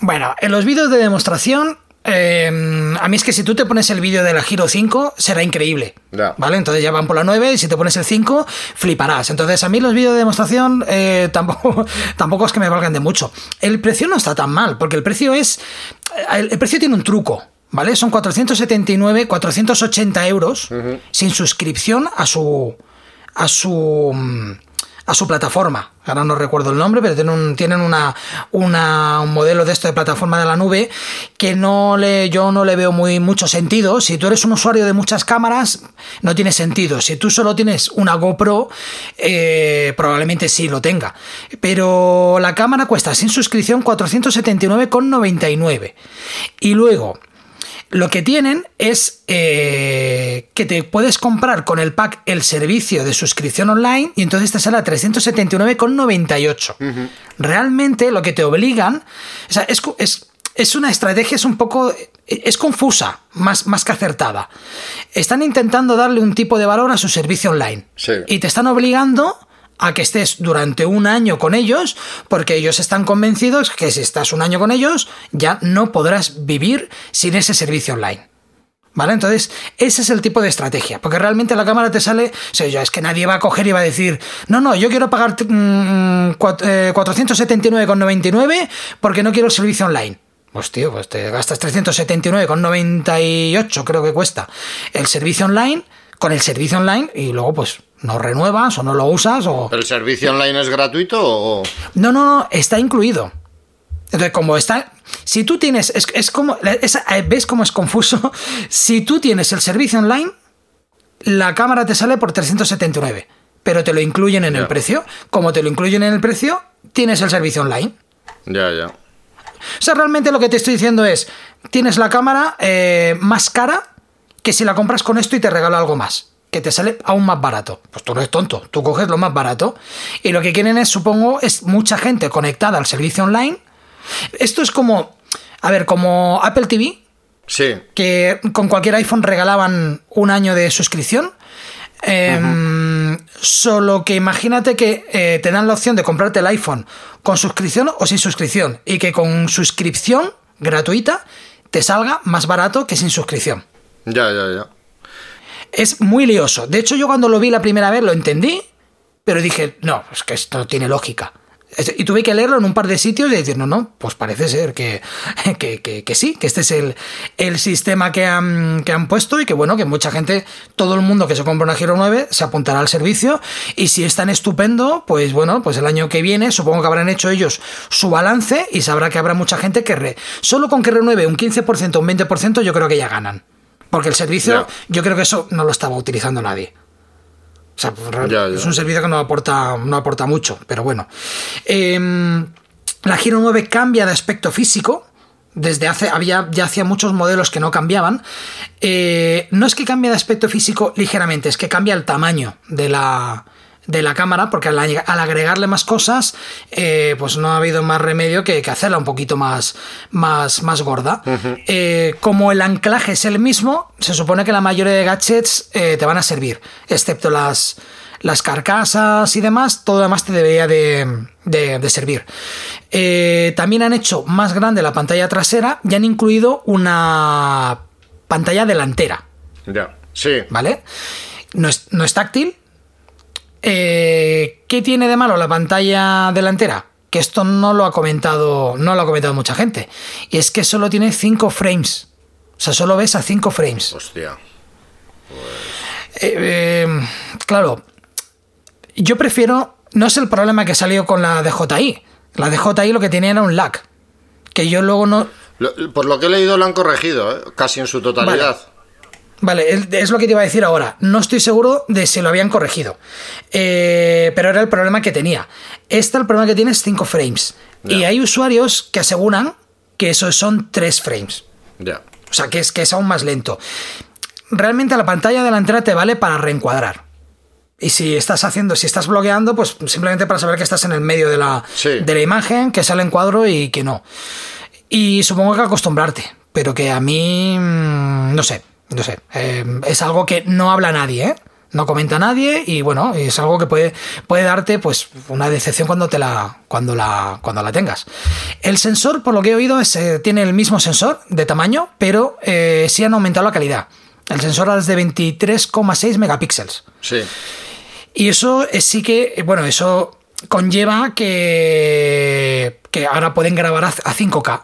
Bueno, en los vídeos de demostración Em, a mí es que si tú te pones el vídeo de la Giro 5 será increíble. ¿Vale? Entonces ya van por la 9 y si te pones el 5 fliparás. Entonces a mí los vídeos de demostración eh, [laughs] tampoco, tampoco es que me valgan de mucho. El precio no está tan mal, porque el precio es... El, precio tiene un truco. ¿Vale? Son 479, 480 euros sin suscripción a su... a su mm, a su plataforma. Ahora no recuerdo el nombre, pero tienen, un, tienen una, un modelo de esto de plataforma de la nube que no le, yo no le veo muy mucho sentido. Si tú eres un usuario de muchas cámaras, no tiene sentido. Si tú solo tienes una GoPro, eh, probablemente sí lo tenga. Pero la cámara cuesta sin suscripción 479,99. Y luego, Lo que tienen es eh, que te puedes comprar con el pack el servicio de suscripción online y entonces te sale a 379,98. Realmente lo que te obligan, o sea, es, es, una estrategia, es un poco, es confusa, más, más que acertada. Están intentando darle un tipo de valor a su servicio online y te están obligando a que estés durante un año con ellos, porque ellos están convencidos que si estás un año con ellos, ya no podrás vivir sin ese servicio online. ¿Vale? Entonces, ese es el tipo de estrategia, porque realmente la cámara te sale, o sea, es que nadie va a coger y va a decir, no, no, yo quiero pagar 479,99 mm, porque no quiero el servicio online. Pues tío, pues te gastas 379,98 creo que cuesta el servicio online, con el servicio online y luego pues no renuevas o no lo usas o... ¿El servicio online es gratuito o...? No, no, no, está incluido. Entonces, como está... Si tú tienes... Es, como... Eh, ¿Ves cómo es confuso? [laughs] Si tú tienes el servicio online, la cámara te sale por 379, pero te lo incluyen en el precio. Como te lo incluyen en el precio, tienes el servicio online. Ya, ya. O sea, realmente lo que te estoy diciendo es, tienes la cámara eh, más cara que si la compras con esto y te regalo algo más que te sale aún más barato. Pues tú no eres tonto, tú coges lo más barato. Y lo que quieren es, supongo, es mucha gente conectada al servicio online. Esto es como, a ver, como Apple TV. Sí. Que con cualquier iPhone regalaban un año de suscripción. Em, solo que imagínate que eh, te dan la opción de comprarte el iPhone con suscripción o sin suscripción. Y que con suscripción gratuita te salga más barato que sin suscripción. Ya, ya, ya. Es muy lioso. De hecho, yo cuando lo vi la primera vez lo entendí, pero dije, no, es que esto no tiene lógica. Y tuve que leerlo en un par de sitios y decir, no, no, pues parece ser [laughs] que, que, sí, que este es el, el sistema que han, que han, puesto y que bueno, que mucha gente, todo el mundo que se compra una Giro 9 se apuntará al servicio y si es tan estupendo, pues bueno, pues el año que viene supongo que habrán hecho ellos su balance y sabrá que habrá mucha gente que re, solo con que renueve un 15% o un 20% yo creo que ya ganan. Porque el servicio, yo creo que eso no lo estaba utilizando nadie. O sea, es un servicio que no aporta, no aporta mucho, pero bueno. Em, la Giro 9 cambia de aspecto físico. Desde hace, había, ya hacía muchos modelos que no cambiaban. Eh, no es que cambie de aspecto físico ligeramente, es que cambia el tamaño de la, de la cámara, porque al, agregarle más cosas, eh, pues no ha habido más remedio que, hacerla un poquito más, más, más gorda. Eh, como el anclaje es el mismo, se supone que la mayoría de gadgets eh, te van a servir, excepto las, las carcasas y demás, todo demás te debería de, servir. también han hecho más grande la pantalla trasera y han incluido una pantalla delantera. Ya, sí. ¿Vale? No es, no es táctil, eh, ¿Qué tiene de malo la pantalla delantera? Que esto no lo ha comentado, no lo ha comentado mucha gente. Y es que solo tiene 5 frames. O sea, solo ves a 5 frames. Hostia. Eh, eh, claro. Yo prefiero. No es el problema que salió con la DJI. La DJI lo que tenía era un lag. Que yo luego no. Por lo que he leído lo han corregido, casi en su totalidad. Vale, es lo que te iba a decir ahora. No estoy seguro de si lo habían corregido. Eh, pero era el problema que tenía. Este el problema que tiene es 5 frames. Y hay usuarios que aseguran que eso son 3 frames. Ya. O sea, que es, que es aún más lento. Realmente la pantalla delantera te vale para reencuadrar. Y si estás haciendo, si estás bloqueando, pues simplemente para saber que estás en el medio de la, de la imagen, que sale en cuadro y que no. Y supongo que acostumbrarte. Pero que a mí. Mm, no sé no sé, eh, es algo que no habla nadie, ¿eh? No comenta nadie y bueno, es algo que puede, puede darte pues una decepción cuando te la cuando la cuando la tengas. El sensor, por lo que he oído, es, eh, tiene el mismo sensor de tamaño, pero eh, sí han aumentado la calidad. El sensor es de 23,6 megapíxeles. Sí. Y eso sí que, bueno, eso conlleva que, que ahora pueden grabar a 5K.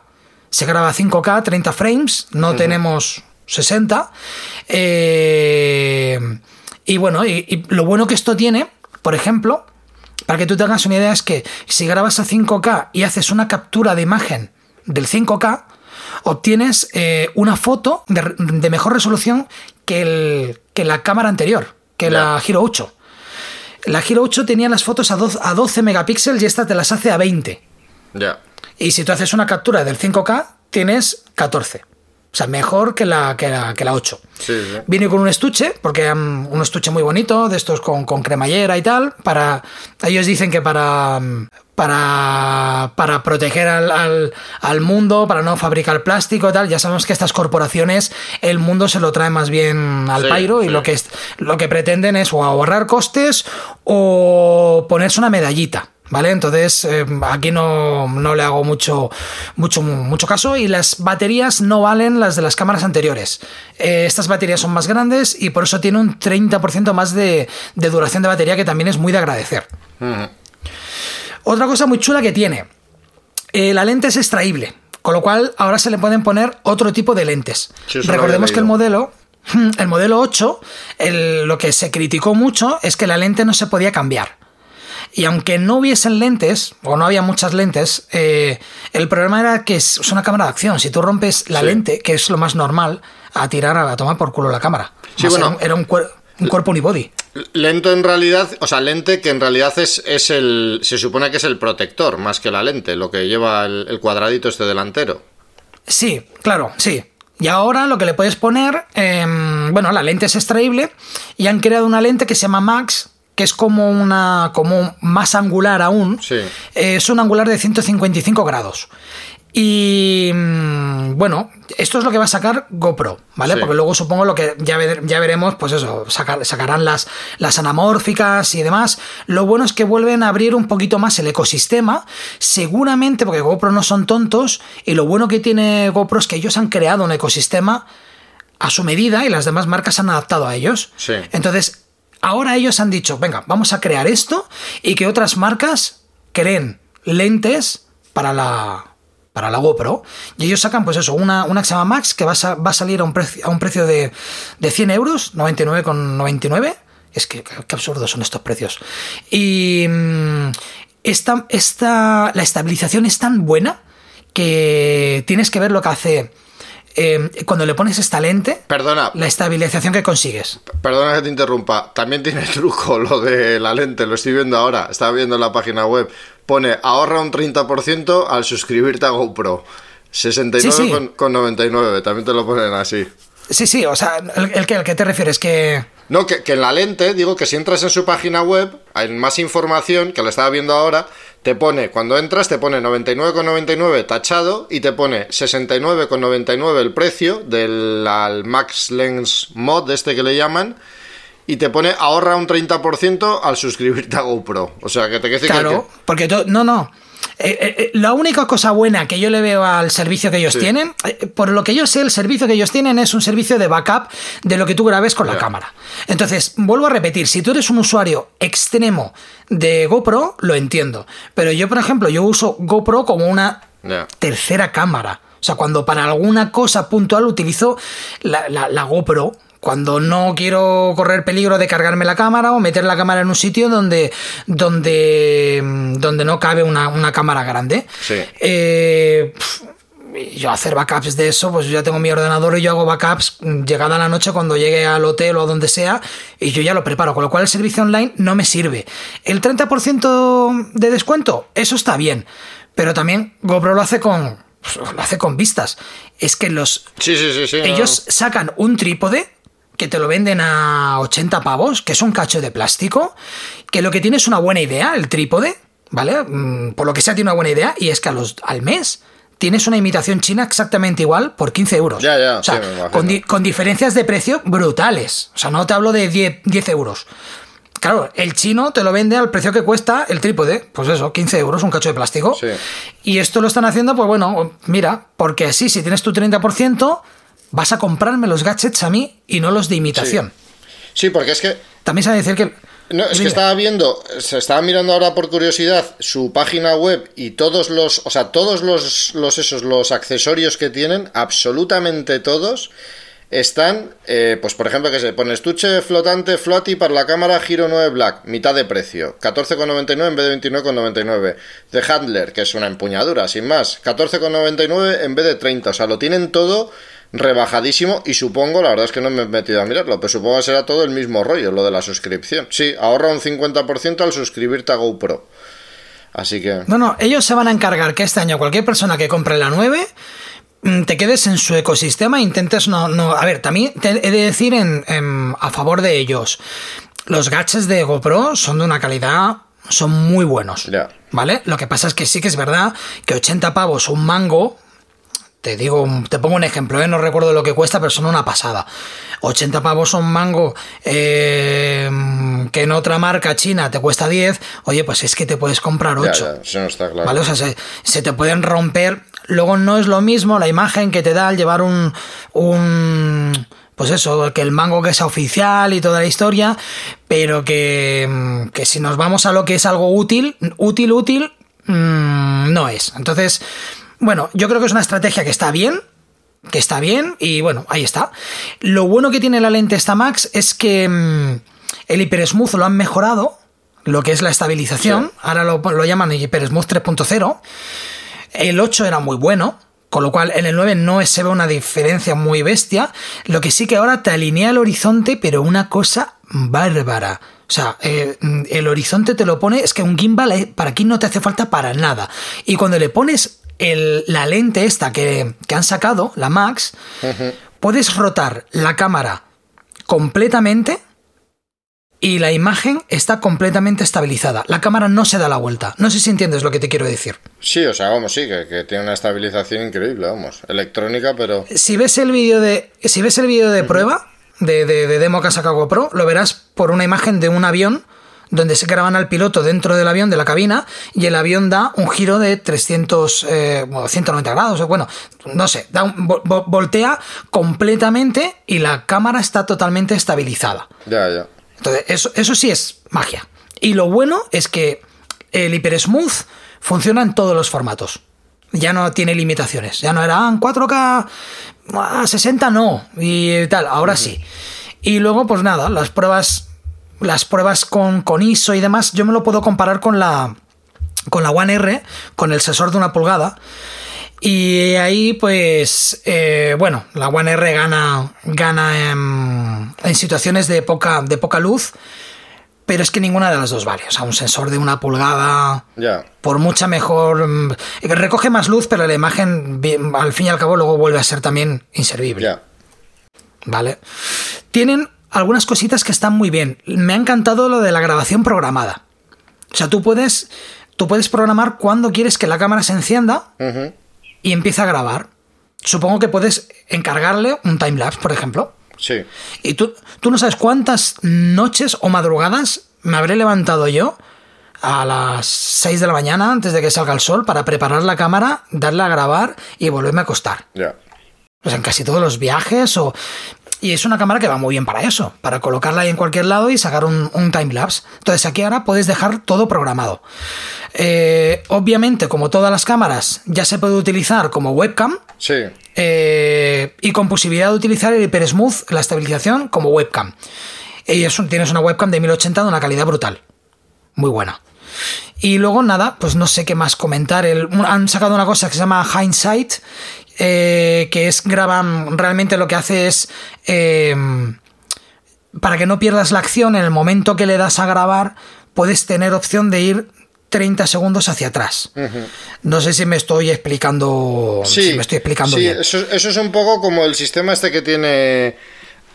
Se graba a 5K, 30 frames, no tenemos 60. Eh, y bueno, y, lo bueno que esto tiene, por ejemplo, para que tú te hagas una idea, es que si grabas a 5K y haces una captura de imagen del 5K, obtienes eh, una foto de, mejor resolución que, el, que, la cámara anterior, que la Giro 8. La Giro 8 tenía las fotos a 12, a 12 megapíxeles y esta te las hace a 20. Ya. Y si tú haces una captura del 5K, tienes 14. O sea, mejor que la, que la, que la 8. Viene con un estuche, porque un estuche muy bonito, de estos con, con cremallera y tal. Para. Ellos dicen que para. Para, para proteger al, al, mundo, para no fabricar plástico y tal. Ya sabemos que estas corporaciones, el mundo se lo trae más bien al pairo y lo que, es, lo que pretenden es o ahorrar costes o ponerse una medallita. ¿Vale? Entonces eh, aquí no, le hago mucho, mucho, mucho caso y las baterías no valen las de las cámaras anteriores. Eh, estas baterías son más grandes y por eso tiene un 30% más de, duración de batería que también es muy de agradecer. Otra cosa muy chula que tiene, eh, la lente es extraíble, con lo cual ahora se le pueden poner otro tipo de lentes. Recordemos que el modelo... [laughs] El modelo 8, lo que se criticó mucho es que la lente no se podía cambiar. Y aunque no hubiesen lentes, o no había muchas lentes, eh, el problema era que es una cámara de acción. Si tú rompes la lente, que es lo más normal, a tirar a tomar por culo la cámara. Sí, bueno, era, un, un, cuerpo unibody. Lento en realidad, o sea, lente que en realidad es, es el. Se supone que es el protector más que la lente, lo que lleva el, cuadradito este delantero. Sí, claro, sí. Y ahora lo que le puedes poner, em, bueno, la lente es extraíble y han creado una lente que se llama Max, que es como una como más angular aún. es un angular de 155 grados. Y mm, bueno, esto es lo que va a sacar GoPro, ¿vale? Porque luego supongo lo que ya, ya veremos, pues eso, sacarán las, las anamórficas y demás. Lo bueno es que vuelven a abrir un poquito más el ecosistema, seguramente porque GoPro no son tontos, y lo bueno que tiene GoPro es que ellos han creado un ecosistema a su medida y las demás marcas han adaptado a ellos. Entonces, Ahora ellos han dicho, venga, vamos a crear esto y que otras marcas creen lentes para la, para la GoPro. Y ellos sacan, pues eso, una, una que se llama Max que va a, va a salir a un, precio, a un precio de, de 100 euros, 99,99. Es que qué absurdos son estos precios. Y mm, esta, esta, la estabilización es tan buena que tienes que ver lo que hace Em, cuando le pones esta lente, perdona, la estabilización que consigues. Perdona que te interrumpa, también tiene [laughs] truco lo de la lente, lo estoy viendo ahora, estaba viendo en la página web. Pone ahorra un 30% al suscribirte a GoPro. 69,99, también te lo ponen así. Sí, sí, o sea, el, que, el que te refieres que... No, que, que, en la lente, digo que si entras en su página web, hay más información, que lo estaba viendo ahora, te pone, cuando entras, te pone 99,99 tachado y te pone 69,99 el precio del Max Lens Mod, este que le llaman, y te pone ahorra un 30% al suscribirte a GoPro. O sea, que te quede Claro, porque no, no. Eh, eh, eh, la única cosa buena que yo le veo al servicio que ellos tienen, por lo que yo sé, el servicio que ellos tienen es un servicio de backup de lo que tú grabes con la cámara. Entonces, vuelvo a repetir, si tú eres un usuario extremo de GoPro, lo entiendo. Pero yo, por ejemplo, yo uso GoPro como una tercera cámara. O sea, cuando para alguna cosa puntual utilizo la GoPro, cuando no quiero correr peligro de cargarme la cámara o meter la cámara en un sitio donde, donde, donde no cabe una, cámara grande. Eh, yo hacer backups de eso, pues yo ya tengo mi ordenador y yo hago backups llegada la noche cuando llegue al hotel o a donde sea y yo ya lo preparo, con lo cual el servicio online no me sirve. El 30% de descuento, eso está bien, pero también GoPro lo hace con lo hace con vistas. Es que los ellos sacan un trípode que te lo venden a 80 pavos, que es un cacho de plástico, que lo que tiene es una buena idea, el trípode, ¿vale? Mm, por lo que sea tiene una buena idea, y es que a los, al mes tienes una imitación china exactamente igual por 15 euros. Ya, ya, o sea, con, diferencias de precio brutales. O sea, no te hablo de 10, 10 euros. Claro, el chino te lo vende al precio que cuesta el trípode. Pues eso, 15 euros, un cacho de plástico. Sí. Y esto lo están haciendo, pues bueno, mira, porque así, si tienes tu 30%, vas a comprarme los gadgets a mí y no los de imitación. Sí, porque es que... También se decir que... No, es que estaba viendo, se estaba mirando ahora por curiosidad su página web y todos los, o sea, todos los, los esos, los accesorios que tienen, absolutamente todos, están, eh, pues por ejemplo, que se pone estuche flotante Floaty para la cámara Giro 9 Black, mitad de precio, 14,99 en vez de 29,99. The Handler, que es una empuñadura, sin más, 14,99 en vez de 30. O sea, lo tienen todo rebajadísimo y supongo, la verdad es que no me he metido a mirarlo, pero supongo que será todo el mismo rollo, lo de la suscripción. Sí, ahorra un 50% al suscribirte a GoPro. Así que... No, no, ellos se van a encargar que este año cualquier persona que compre la 9 mm, te quedes en su ecosistema e intentes no, no... A ver, también te he de decir en, a favor de ellos. Los gadgets de GoPro son de una calidad son muy buenos. ¿Vale? Lo que pasa es que sí que es verdad que 80 pavos un mango, te digo, te pongo un ejemplo, ¿eh? no recuerdo lo que cuesta, pero son una pasada. 80 pavos un mango eh, que en otra marca china te cuesta 10, oye, pues es que te puedes comprar 8. ¿Vale? O sea, se, se, te pueden romper. Luego no es lo mismo la imagen que te da al llevar un, un pues eso, que el mango que sea oficial y toda la historia, pero que, mm, que si nos vamos a lo que es algo útil, útil, útil, mmm, no es. Entonces, bueno, yo creo que es una estrategia que está bien, que está bien y bueno, ahí está. Lo bueno que tiene la lente esta Max es que mmm, el Hyper Smooth lo han mejorado, lo que es la estabilización, sí. ahora lo, lo llaman Hyper Smooth 3.0. El 8 era muy bueno, con lo cual en el 9 no se ve una diferencia muy bestia. Lo que sí que ahora te alinea el horizonte, pero una cosa bárbara. O sea, eh, el horizonte te lo pone, es que un gimbal eh, para aquí no te hace falta para nada. Y cuando le pones el, la lente esta que, que, han sacado, la Max, uh -huh. puedes rotar la cámara completamente y la imagen está completamente estabilizada. La cámara no se da la vuelta. No sé si entiendes lo que te quiero decir. Sí, o sea, vamos, sí, que, que tiene una estabilización increíble, vamos, electrónica, pero... Si ves el vídeo de, si ves el vídeo de prueba, de, de, de, demo que ha sacado GoPro, lo verás por una imagen de un avión donde se graban al piloto dentro del avión, de la cabina, y el avión da un giro de 300, eh, 190 grados, bueno, no sé, da un, vo voltea completamente y la cámara está totalmente estabilizada. Ya, ya. Entonces, eso, eso sí es magia. Y lo bueno es que el Hyper Smooth funciona en todos los formatos. Ya no tiene limitaciones. Ya no era en 4K a 60 no. Y tal. Ahora uh -huh. sí. Y luego, pues nada, las pruebas. Las pruebas con, con ISO y demás. Yo me lo puedo comparar con la. Con la One R. Con el sensor de una pulgada. Y ahí, pues, eh, bueno, la One R gana, gana en, en, situaciones de poca, de poca luz, pero es que ninguna de las dos vale. O sea, un sensor de una pulgada, yeah. por mucha mejor, mm, recoge más luz, pero la imagen, al fin y al cabo, luego vuelve a ser también inservible. Yeah. ¿Vale? Tienen algunas cositas que están muy bien. Me ha encantado lo de la grabación programada. O sea, tú puedes, tú puedes programar cuando quieres que la cámara se encienda. Uh -huh y empieza a grabar. Supongo que puedes encargarle un timelapse, por ejemplo. Sí. Y tú, tú no sabes cuántas noches o madrugadas me habré levantado yo a las 6 de la mañana antes de que salga el sol para preparar la cámara, darle a grabar y volverme a acostar. Ya. Yeah. Pues en casi todos los viajes o... Y es una cámara que va muy bien para eso, para colocarla ahí en cualquier lado y sacar un, un timelapse. Entonces aquí ahora puedes dejar todo programado. Eh, obviamente, como todas las cámaras, ya se puede utilizar como webcam. Sí. Eh, y con posibilidad de utilizar el Hyper Smooth, la estabilización, como webcam. Y eso, tienes una webcam de 1080 de una calidad brutal. Muy buena. Y luego nada, pues no sé qué más comentar. El, han sacado una cosa que se llama Hindsight, eh, que es graban, realmente lo que hace es... Eh, para que no pierdas la acción, en el momento que le das a grabar, puedes tener opción de ir 30 segundos hacia atrás. Uh -huh. No sé si me estoy explicando. Sí, si me estoy explicando sí, bien. Eso, eso, es un poco como el sistema este que tiene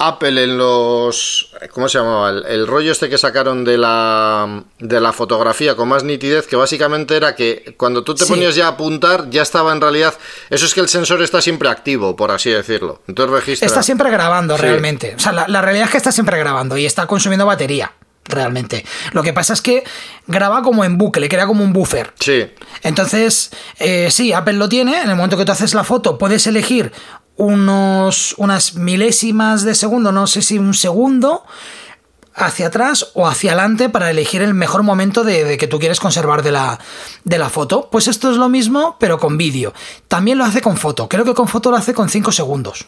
Apple en los. ¿Cómo se llamaba? El, el, rollo este que sacaron de la, de la fotografía con más nitidez, que básicamente era que cuando tú te sí. ponías ya a apuntar, ya estaba en realidad. Eso es que el sensor está siempre activo, por así decirlo. Entonces registra. Está siempre grabando sí. realmente. O sea, la, la realidad es que está siempre grabando y está consumiendo batería realmente. Lo que pasa es que graba como en bucle, crea como un buffer. Sí. Entonces, eh, sí, Apple lo tiene. En el momento que tú haces la foto, puedes elegir unos, unas milésimas de segundo, no sé si un segundo, hacia atrás o hacia adelante para elegir el mejor momento de, de, que tú quieres conservar de la, de la foto. Pues esto es lo mismo, pero con vídeo. También lo hace con foto. Creo que con foto lo hace con 5 segundos.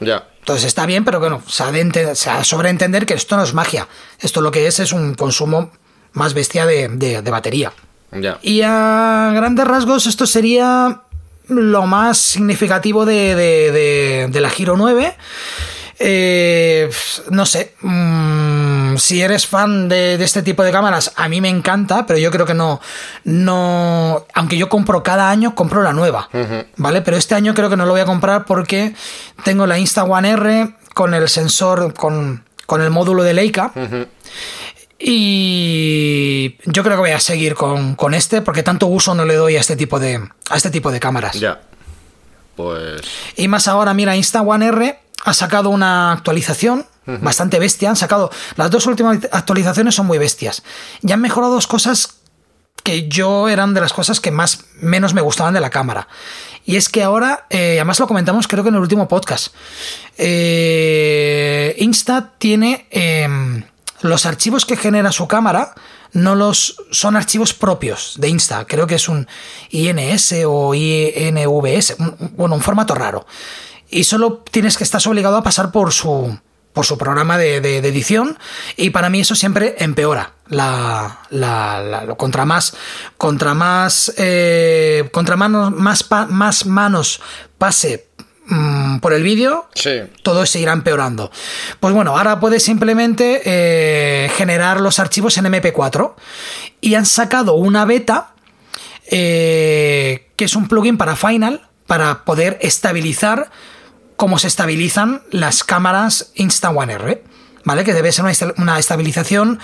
Ya. Entonces está bien, pero bueno, se ha, de se ha sobreentender que esto no es magia. Esto lo que es es un consumo más bestia de, de, de batería. Ya. Y a grandes rasgos esto sería lo más significativo de, de, la Giro 9. Eh, no sé, mmm, mm, si eres fan de, este tipo de cámaras, a mí me encanta, pero yo creo que no, no, aunque yo compro cada año, compro la nueva, ¿vale? Pero este año creo que no lo voy a comprar porque tengo la Insta One R con el sensor, con, el módulo de Leica. Y yo creo que voy a seguir con, este porque tanto uso no le doy a este tipo de, a este tipo de cámaras. Ya. Pues. Y más ahora, mira, Insta One R ha sacado una actualización bastante bestia. Han sacado. Las dos últimas actualizaciones son muy bestias. Y han mejorado dos cosas que yo eran de las cosas que más menos me gustaban de la cámara. Y es que ahora, eh, además lo comentamos creo que en el último podcast, eh, Insta tiene em, los archivos que genera su cámara, no los son archivos propios de Insta. Creo que es un INS o INVS, bueno, un formato raro. Y solo tienes que estar obligado a pasar por su por su programa de, edición y para mí eso siempre empeora la, la, contra más contra más eh, contra manos más más manos pase mm, por el vídeo, todo se irá empeorando. Pues bueno, ahora puedes simplemente eh, generar los archivos en MP4 y han sacado una beta eh, que es un plugin para Final para poder estabilizar cómo se estabilizan las cámaras Insta One R. ¿Vale? Que debe ser una estabilización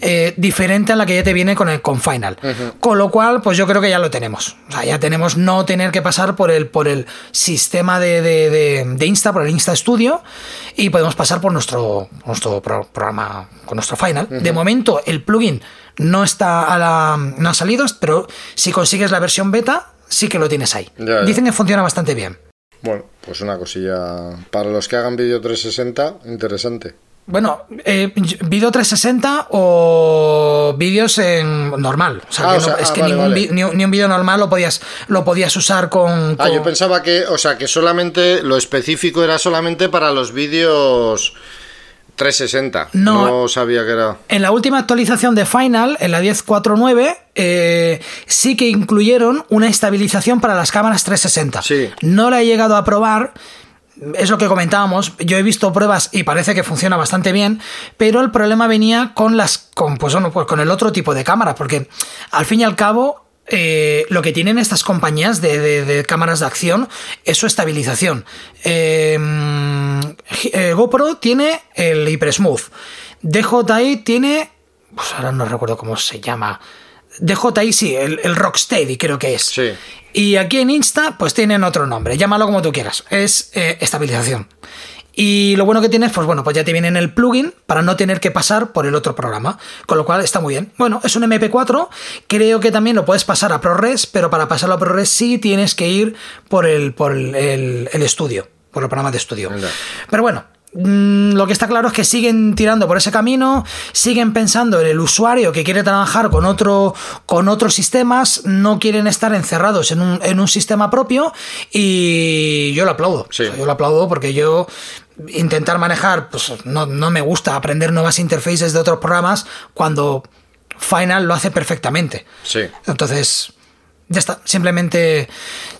eh, diferente a la que ya te viene con el con Final. Con lo cual, pues yo creo que ya lo tenemos. O sea, ya tenemos no tener que pasar por el, por el sistema de, Insta, por el Insta Studio, y podemos pasar por nuestro, nuestro programa, con nuestro Final. De momento, el plugin no está a la, no ha salido, pero si consigues la versión beta, sí que lo tienes ahí. Dicen que funciona bastante bien. Bueno, pues una cosilla para los que hagan vídeo 360, interesante. Bueno, eh, vídeo 360 o vídeos en normal. O sea, ah, es que ah, ni, un vídeo normal lo podías, lo podías usar con, Ah, yo pensaba que, o sea, que solamente lo específico era solamente para los vídeos 360. No, sabía que era. En la última actualización de Final, en la 10.4.9, eh, sí que incluyeron una estabilización para las cámaras 360. Sí. No la he llegado a probar. Es lo que comentábamos. Yo he visto pruebas y parece que funciona bastante bien, pero el problema venía con las, con, pues, pues con el otro tipo de cámara, porque al fin y al cabo eh, lo que tienen estas compañías de, cámaras de acción es su estabilización. Em, eh, GoPro tiene el HyperSmooth. DJI tiene. Pues ahora no recuerdo cómo se llama. DJI sí, el, el Rocksteady creo que es. Y aquí en Insta, pues tienen otro nombre. Llámalo como tú quieras. Es eh, estabilización. Y lo bueno que tienes, pues bueno, pues ya te viene en el plugin para no tener que pasar por el otro programa. Con lo cual está muy bien. Bueno, es un MP4. Creo que también lo puedes pasar a ProRes, pero para pasarlo a ProRes sí tienes que ir por el, por el, estudio, por el programa de estudio. Pero bueno, mm, lo que está claro es que siguen tirando por ese camino, siguen pensando en el usuario que quiere trabajar con otro, con otros sistemas, no quieren estar encerrados en un, en un sistema propio y yo lo aplaudo. yo lo aplaudo porque yo intentar manejar, pues no, me gusta aprender nuevas interfaces de otros programas cuando Final lo hace perfectamente. Sí. Entonces, ya está, simplemente,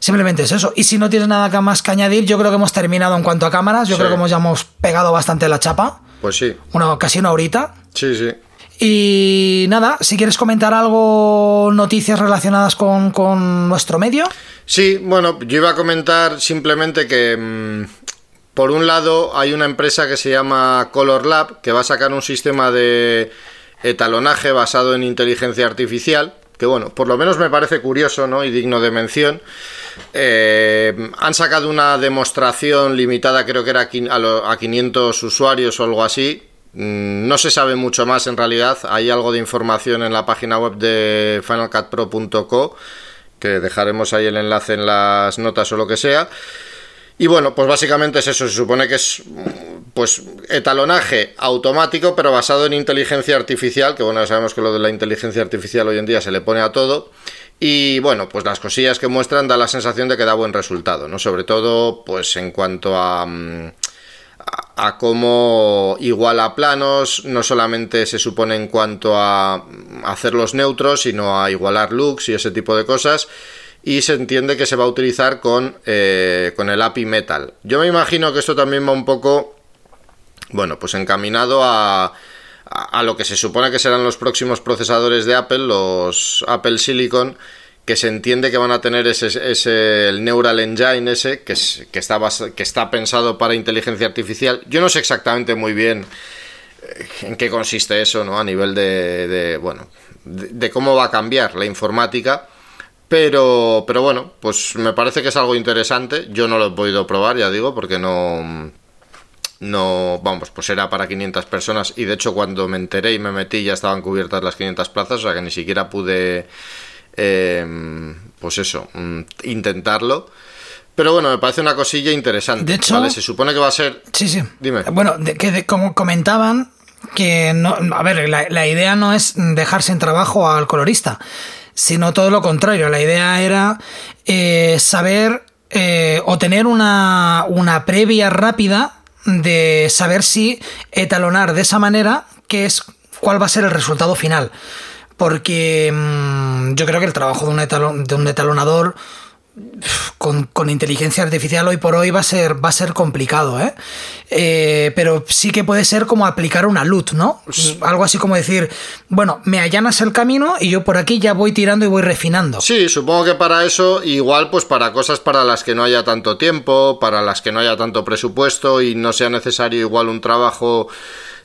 simplemente es eso. Y si no tienes nada más que añadir, yo creo que hemos terminado en cuanto a cámaras. Yo creo que hemos, ya hemos pegado bastante la chapa. Pues sí. Una, casi una horita. Sí, sí. Y nada, si quieres comentar algo, noticias relacionadas con, con nuestro medio. Sí, bueno, yo iba a comentar simplemente que mm, por un lado, hay una empresa que se llama Color Lab, que va a sacar un sistema de etalonaje basado en inteligencia artificial, que bueno, por lo menos me parece curioso ¿no? y digno de mención. Eh, han sacado una demostración limitada, creo que era a 500 usuarios o algo así. Mm, no se sabe mucho más en realidad. Hay algo de información en la página web de finalcutpro.co, que dejaremos ahí el enlace en las notas o lo que sea. Y bueno, pues básicamente es eso, se supone que es pues etalonaje automático, pero basado en inteligencia artificial, que bueno, sabemos que lo de la inteligencia artificial hoy en día se le pone a todo. Y bueno, pues las cosillas que muestran da la sensación de que da buen resultado, ¿no? Sobre todo, pues en cuanto a, mm, a, cómo iguala planos, no solamente se supone en cuanto a hacerlos neutros, sino a igualar looks y ese tipo de cosas y se entiende que se va a utilizar con, eh, con el API Metal. Yo me imagino que esto también va un poco, bueno, pues encaminado a, a, lo que se supone que serán los próximos procesadores de Apple, los Apple Silicon, que se entiende que van a tener ese, ese el Neural Engine ese, que, que, está que está pensado para inteligencia artificial. Yo no sé exactamente muy bien eh, en qué consiste eso, ¿no? A nivel de, bueno, de, cómo va a cambiar la informática. Pero, pero bueno, pues me parece que es algo interesante. Yo no lo he podido probar, ya digo, porque no, no, vamos, pues era para 500 personas y de hecho cuando me enteré y me metí ya estaban cubiertas las 500 plazas, o sea que ni siquiera pude, em, pues eso, mm, intentarlo. Pero bueno, me parece una cosilla interesante. De hecho, se supone que va a ser. Sí, sí. Dime. Bueno, que como comentaban, que no. A ver, la, idea no es dejar sin trabajo al colorista, sino todo lo contrario. La idea era eh, saber eh, o tener una, una previa rápida de saber si etalonar de esa manera, qué es, cuál va a ser el resultado final. Porque mm, yo creo que el trabajo de un, de un etalonador con, inteligencia artificial hoy por hoy va a ser, va a ser complicado, ¿eh? ¿eh? Pero sí que puede ser como aplicar una LUT, ¿no? Algo así como decir, bueno, me allanas el camino y yo por aquí ya voy tirando y voy refinando. Sí, supongo que para eso, igual pues para cosas para las que no haya tanto tiempo, para las que no haya tanto presupuesto y no sea necesario igual un trabajo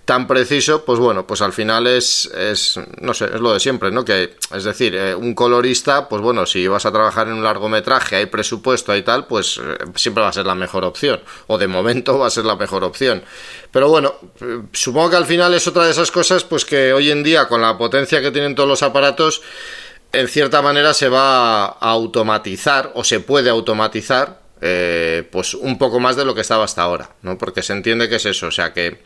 tan preciso, pues bueno, pues al final es, es, no sé, es lo de siempre, ¿no? Que, es decir, eh, un colorista, pues bueno, si vas a trabajar en un largometraje, hay presupuesto, hay tal, pues eh, siempre va a ser la mejor opción, o de momento [laughs] va a ser la mejor opción. Pero bueno, eh, supongo que al final es otra de esas cosas, pues que hoy en día, con la potencia que tienen todos los aparatos, en cierta manera se va a automatizar, o se puede automatizar, pues un poco más de lo que estaba hasta ahora, ¿no? Porque se entiende que es eso, o sea que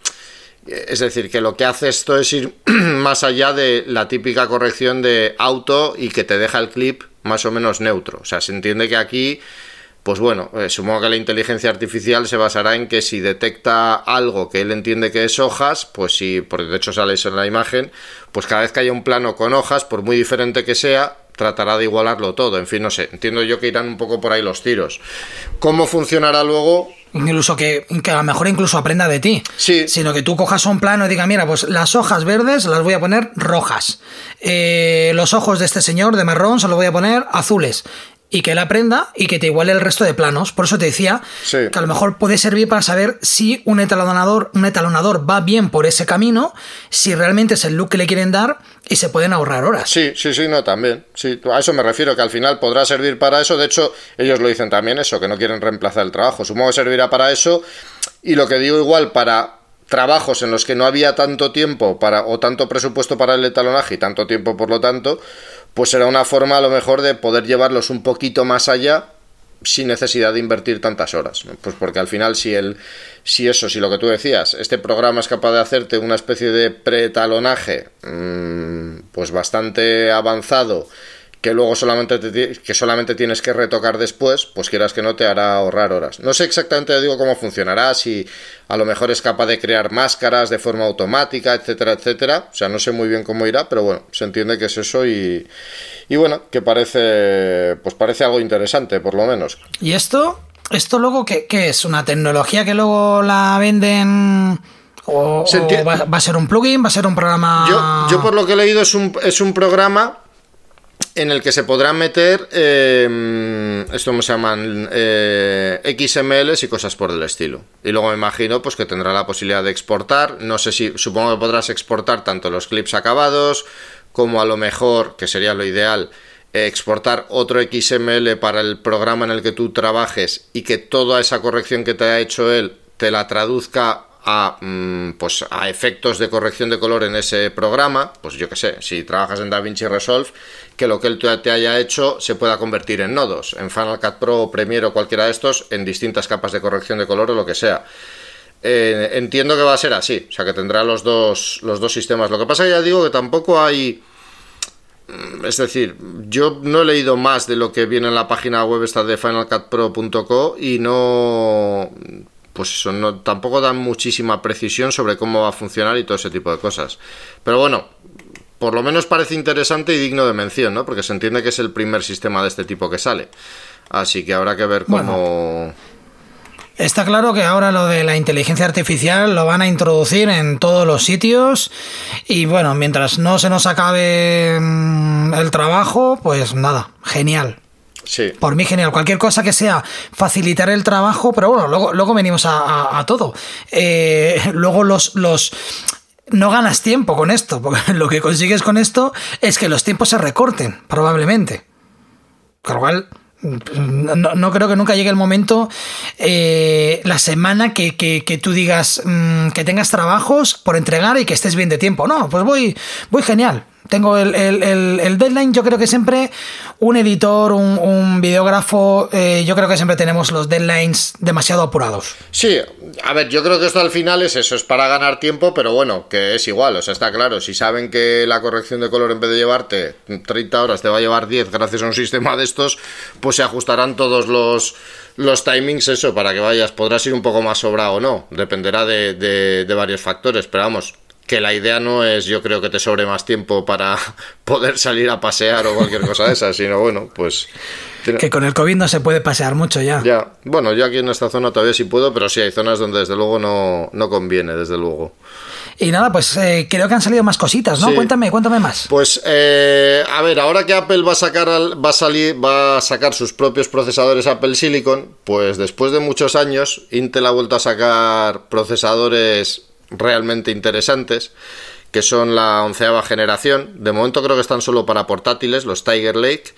es decir, que lo que hace esto es ir [clears throat] más allá de la típica corrección de auto y que te deja el clip más o menos neutro. O sea, se entiende que aquí, pues bueno, eh, supongo que la inteligencia artificial se basará en que si detecta algo que él entiende que es hojas, pues si, porque de hecho sale eso en la imagen, pues cada vez que haya un plano con hojas, por muy diferente que sea, tratará de igualarlo todo. En fin, no sé, entiendo yo que irán un poco por ahí los tiros. ¿Cómo funcionará luego? Incluso que, que, a lo mejor incluso aprenda de ti. Sí. Sino que tú cojas un plano y diga, mira, pues las hojas verdes las voy a poner rojas. Eh, los ojos de este señor de marrón se los voy a poner azules y que él aprenda y que te iguale el resto de planos. Por eso te decía que a lo mejor puede servir para saber si un etalonador, un etalonador va bien por ese camino, si realmente es el look que le quieren dar y se pueden ahorrar horas. Sí, sí, sí, no, también. Sí, a eso me refiero, que al final podrá servir para eso. De hecho, ellos lo dicen también eso, que no quieren reemplazar el trabajo. Supongo que servirá para eso. Y lo que digo igual, para trabajos en los que no había tanto tiempo para, o tanto presupuesto para el etalonaje y tanto tiempo por lo tanto, pues será una forma a lo mejor de poder llevarlos un poquito más allá sin necesidad de invertir tantas horas. Pues porque al final si el si eso, si lo que tú decías, este programa es capaz de hacerte una especie de pretalonaje mm, pues bastante avanzado que luego solamente, que solamente tienes que retocar después, pues quieras que no te hará ahorrar horas. No sé exactamente, digo, cómo funcionará, si a lo mejor es capaz de crear máscaras de forma automática, etcétera, etcétera. O sea, no sé muy bien cómo irá, pero bueno, se entiende que es eso y, y bueno, que parece, pues parece algo interesante, por lo menos. ¿Y esto? ¿Esto luego qué, qué es? ¿Una tecnología que luego la venden...? ¿O, va, a ser un plugin? ¿Va a ser un programa...? Yo, yo por lo que he leído es un, es un programa en el que se podrán meter, eh, esto me llaman eh, XMLs y cosas por el estilo. Y luego me imagino pues que tendrá la posibilidad de exportar, no sé si, supongo que podrás exportar tanto los clips acabados como a lo mejor, que sería lo ideal, exportar otro XML para el programa en el que tú trabajes y que toda esa corrección que te ha hecho él te la traduzca a, mm, pues, a efectos de corrección de color en ese programa, pues yo que sé, si trabajas en DaVinci Resolve, que lo que él te haya hecho se pueda convertir en nodos, en Final Cut Pro o Premiere o cualquiera de estos, en distintas capas de corrección de color o lo que sea. Eh, entiendo que va a ser así, o sea que tendrá los dos, los dos sistemas. Lo que pasa ya digo que tampoco hay... Mm, es decir, yo no he leído más de lo que viene en la página web esta de finalcutpro.co y no pues eso, no, tampoco dan muchísima precisión sobre cómo va a funcionar y todo ese tipo de cosas. Pero bueno, por lo menos parece interesante y digno de mención, ¿no? Porque se entiende que es el primer sistema de este tipo que sale. Así que habrá que ver cómo... Está claro que ahora lo de la inteligencia artificial lo van a introducir en todos los sitios y bueno, mientras no se nos acabe mm, el trabajo, pues nada, genial. Por mí genial. Cualquier cosa que sea facilitar el trabajo, pero bueno, luego, luego venimos a, todo. Eh, luego los, los no ganas tiempo con esto, porque [laughs] lo que consigues con esto es que los tiempos se recorten, probablemente. Con lo cual, no, creo que nunca llegue el momento, eh, la semana que, que, tú digas mm, que tengas trabajos por entregar y que estés bien de tiempo. No, pues voy, voy genial. Tengo el, el, deadline, yo creo que siempre un editor, un, videógrafo, eh, yo creo que siempre tenemos los deadlines demasiado apurados. Sí, a ver, yo creo que esto al final es eso, es para ganar tiempo, pero bueno, que es igual, o sea, está claro, si saben que la corrección de color en vez de llevarte 30 horas te va a llevar 10 gracias a un sistema de estos, pues se ajustarán todos los los timings, eso, para que vayas, podrás ir un poco más sobrado o no, dependerá de, de varios factores, pero vamos, que la idea no es yo creo que te sobre más tiempo para [laughs] poder salir a pasear o cualquier cosa de esa, sino bueno, pues... Que con el COVID no se puede pasear mucho ya. Ya, bueno, yo aquí en esta zona todavía sí puedo, pero sí hay zonas donde desde luego no, no conviene, desde luego. Y nada, pues eh, creo que han salido más cositas, ¿no? Cuéntame, cuéntame más. Pues, eh, a ver, ahora que Apple va a sacar va a salir, va a sacar sus propios procesadores Apple Silicon, pues después de muchos años, Intel ha vuelto a sacar procesadores realmente interesantes, que son la onceava generación. De momento creo que están solo para portátiles, los Tiger Lake.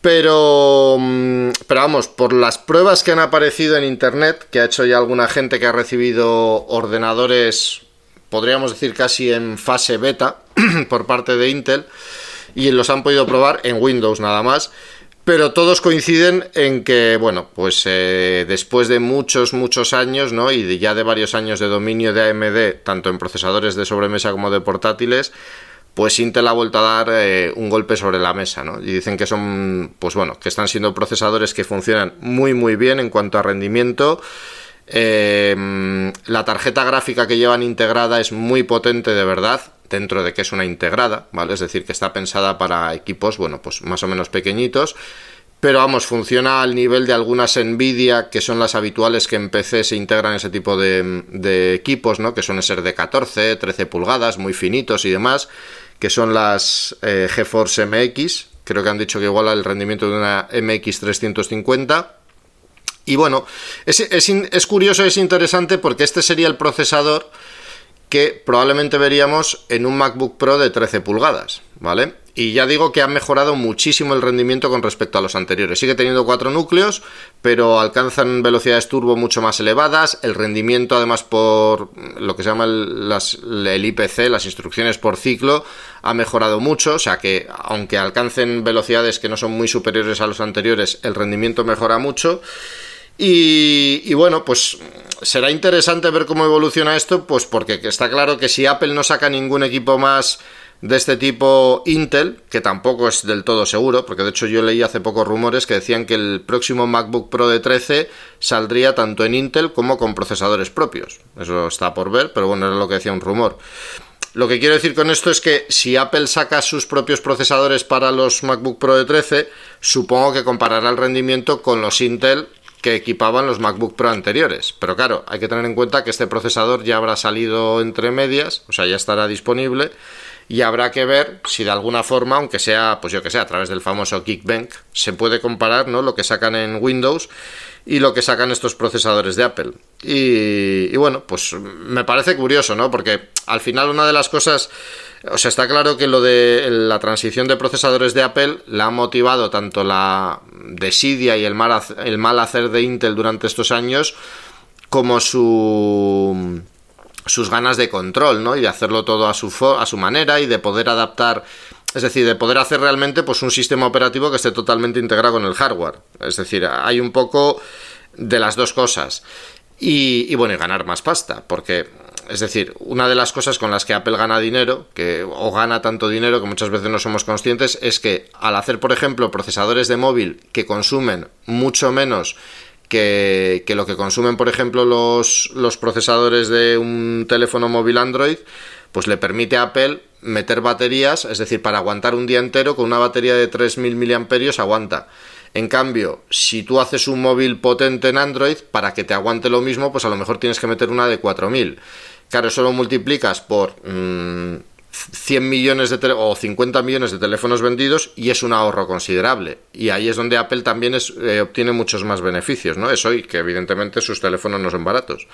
Pero, mm, pero vamos, por las pruebas que han aparecido en Internet, que ha hecho ya alguna gente que ha recibido ordenadores, podríamos decir casi en fase beta, [clears throat] por parte de Intel, y los han podido probar en Windows nada más, pero todos coinciden en que, bueno, pues eh, después de muchos, muchos años, ¿no? Y de ya de varios años de dominio de AMD, tanto en procesadores de sobremesa como de portátiles, pues Intel ha vuelto a dar eh, un golpe sobre la mesa, ¿no? Y dicen que son, pues bueno, que están siendo procesadores que funcionan muy, muy bien en cuanto a rendimiento. Eh, la tarjeta gráfica que llevan integrada es muy potente de verdad dentro de que es una integrada, ¿vale? Es decir, que está pensada para equipos, bueno, pues más o menos pequeñitos, pero vamos, funciona al nivel de algunas Nvidia, que son las habituales que en PC se integran ese tipo de, equipos, ¿no? Que suelen ser de 14, 13 pulgadas, muy finitos y demás, que son las eh, GeForce MX, creo que han dicho que iguala el rendimiento de una MX 350. Y bueno, es, es, es curioso, es interesante porque este sería el procesador que probablemente veríamos en un MacBook Pro de 13 pulgadas, ¿vale? Y ya digo que ha mejorado muchísimo el rendimiento con respecto a los anteriores. Sigue teniendo cuatro núcleos, pero alcanzan velocidades turbo mucho más elevadas. El rendimiento, además, por lo que se llama el, el IPC, las instrucciones por ciclo, ha mejorado mucho. O sea que, aunque alcancen velocidades que no son muy superiores a los anteriores, el rendimiento mejora mucho. Y, bueno, pues será interesante ver cómo evoluciona esto, pues porque está claro que si Apple no saca ningún equipo más de este tipo Intel, que tampoco es del todo seguro, porque de hecho yo leí hace pocos rumores que decían que el próximo MacBook Pro de 13 saldría tanto en Intel como con procesadores propios. Eso está por ver, pero bueno, era lo que decía un rumor. Lo que quiero decir con esto es que si Apple saca sus propios procesadores para los MacBook Pro de 13, supongo que comparará el rendimiento con los Intel que equipaban los MacBook Pro anteriores. Pero claro, hay que tener en cuenta que este procesador ya habrá salido entre medias, o sea, ya estará disponible y habrá que ver si de alguna forma, aunque sea, pues yo que sé, a través del famoso Geekbench, se puede comparar ¿no? lo que sacan en Windows y lo que sacan estos procesadores de Apple. Y, y bueno, pues me parece curioso, ¿no? Porque al final una de las cosas o sea, está claro que lo de la transición de procesadores de Apple la ha motivado tanto la desidia y el mal, el mal hacer de Intel durante estos años como su sus ganas de control, ¿no? Y de hacerlo todo a su, a su manera y de poder adaptar, es decir, de poder hacer realmente pues un sistema operativo que esté totalmente integrado con el hardware. Es decir, hay un poco de las dos cosas. Y, y bueno, y ganar más pasta, porque es decir, una de las cosas con las que Apple gana dinero, que, o gana tanto dinero que muchas veces no somos conscientes, es que al hacer, por ejemplo, procesadores de móvil que consumen mucho menos que, lo que consumen, por ejemplo, los, los procesadores de un teléfono móvil Android, pues le permite a Apple meter baterías, es decir, para aguantar un día entero con una batería de 3.000 mAh aguanta. En cambio, si tú haces un móvil potente en Android, para que te aguante lo mismo, pues a lo mejor tienes que meter una de 4000. Claro, eso lo multiplicas por 100 mm, millones de o 50 millones de teléfonos vendidos y es un ahorro considerable. Y ahí es donde Apple también eh, obtiene muchos más beneficios, ¿no? Eso y que evidentemente sus teléfonos no son baratos.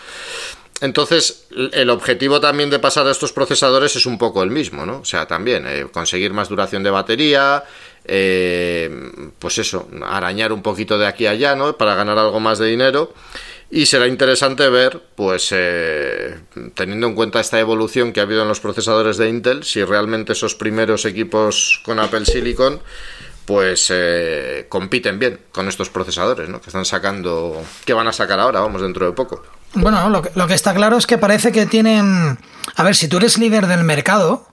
Entonces, el objetivo también de pasar a estos procesadores es un poco el mismo, ¿no? O sea, también eh, conseguir más duración de batería, eh, pues eso, arañar un poquito de aquí a allá, ¿no? Para ganar algo más de dinero. Y será interesante ver, pues, eh, teniendo en cuenta esta evolución que ha habido en los procesadores de Intel, si realmente esos primeros equipos con Apple Silicon, pues compiten bien con estos procesadores, ¿no? Que están sacando, que van a sacar ahora, vamos, dentro de poco. Bueno, lo que, lo que está claro es que parece que tienen... A ver, si tú eres líder del mercado,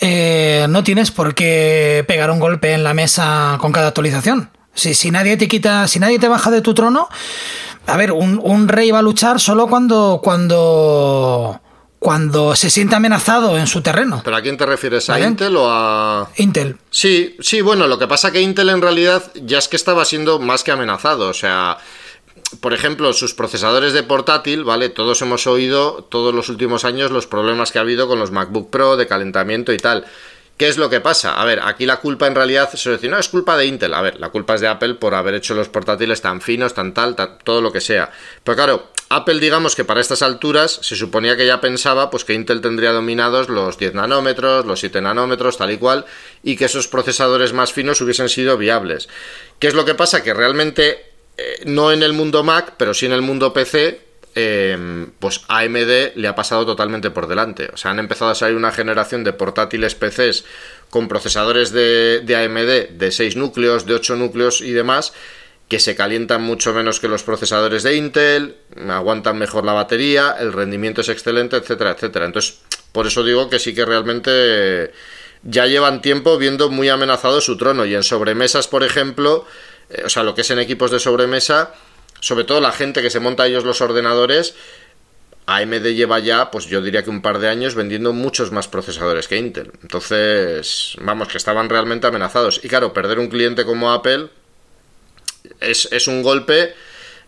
eh, no tienes por qué pegar un golpe en la mesa con cada actualización. Si, si nadie te quita, si nadie te baja de tu trono, a ver, un, un rey va a luchar solo cuando, cuando, cuando se siente amenazado en su terreno. ¿Pero a quién te refieres? ¿A Intel o a...? Intel. Sí, sí, bueno, lo que pasa que Intel en realidad ya es que estaba siendo más que amenazado, o sea por ejemplo, sus procesadores de portátil, ¿vale? Todos hemos oído todos los últimos años los problemas que ha habido con los MacBook Pro de calentamiento y tal. ¿Qué es lo que pasa? A ver, aquí la culpa en realidad se dice, no, es culpa de Intel. A ver, la culpa es de Apple por haber hecho los portátiles tan finos, tan tal, todo lo que sea. Pero claro, Apple digamos que para estas alturas se suponía que ya pensaba pues que Intel tendría dominados los 10 nanómetros, los 7 nanómetros, tal y cual, y que esos procesadores más finos hubiesen sido viables. ¿Qué es lo que pasa? Que realmente eh, no en el mundo Mac, pero sí en el mundo PC, eh, pues AMD le ha pasado totalmente por delante. O sea, han empezado a salir una generación de portátiles PCs con procesadores de, de, AMD de 6 núcleos, de 8 núcleos y demás, que se calientan mucho menos que los procesadores de Intel, aguantan mejor la batería, el rendimiento es excelente, etcétera, etcétera. Entonces, por eso digo que sí que realmente ya llevan tiempo viendo muy amenazado su trono. Y en sobremesas, por ejemplo, eh, o sea, lo que es en equipos de sobremesa, sobre todo la gente que se monta ellos los ordenadores, AMD lleva ya, pues yo diría que un par de años vendiendo muchos más procesadores que Intel. Entonces, vamos, que estaban realmente amenazados. Y claro, perder un cliente como Apple es, es un golpe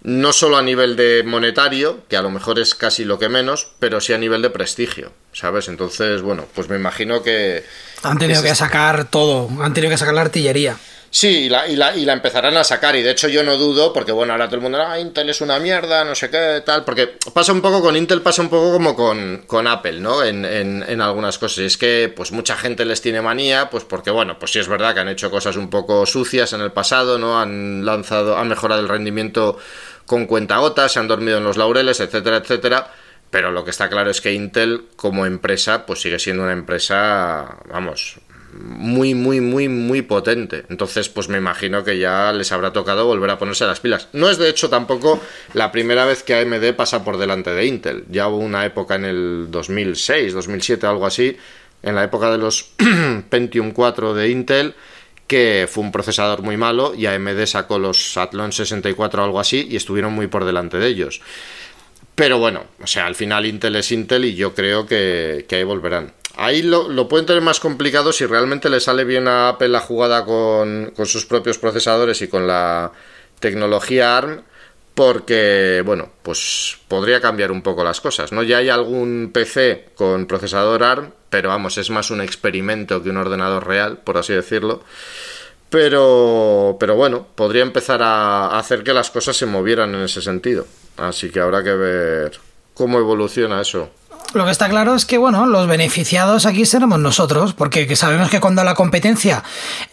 no solo a nivel de monetario, que a lo mejor es casi lo que menos, pero sí a nivel de prestigio, ¿sabes? Entonces, bueno, pues me imagino que... Han tenido que sacar todo, han tenido que sacar la artillería. Sí, y la, y, la, y la empezarán a sacar, y de hecho yo no dudo, porque bueno, ahora todo el mundo, ah, Intel es una mierda, no sé qué, tal, porque pasa un poco con Intel, pasa un poco como con, Apple, ¿no? En, en, en, algunas cosas, y es que pues mucha gente les tiene manía, pues porque bueno, pues sí es verdad que han hecho cosas un poco sucias en el pasado, ¿no? Han lanzado, han mejorado el rendimiento con cuentagotas, se han dormido en los laureles, etcétera, etcétera, pero lo que está claro es que Intel como empresa, pues sigue siendo una empresa, vamos, muy, muy, muy, muy potente. Entonces, pues me imagino que ya les habrá tocado volver a ponerse las pilas. No es de hecho tampoco la primera vez que AMD pasa por delante de Intel. Ya hubo una época en el 2006, 2007, algo así, en la época de los [clears throat] Pentium 4 de Intel, que fue un procesador muy malo y AMD sacó los Athlon 64 o algo así y estuvieron muy por delante de ellos. Pero bueno, o sea, al final Intel es Intel y yo creo que, que ahí volverán. Ahí lo, pueden tener más complicado si realmente le sale bien a Apple la jugada con, sus propios procesadores y con la tecnología ARM, porque, bueno, pues podría cambiar un poco las cosas, ¿no? Ya hay algún PC con procesador ARM, pero vamos, es más un experimento que un ordenador real, por así decirlo. Pero, pero bueno, podría empezar a hacer que las cosas se movieran en ese sentido. Así que habrá que ver cómo evoluciona eso. Lo que está claro es que, bueno, los beneficiados aquí seremos nosotros, porque sabemos que cuando la competencia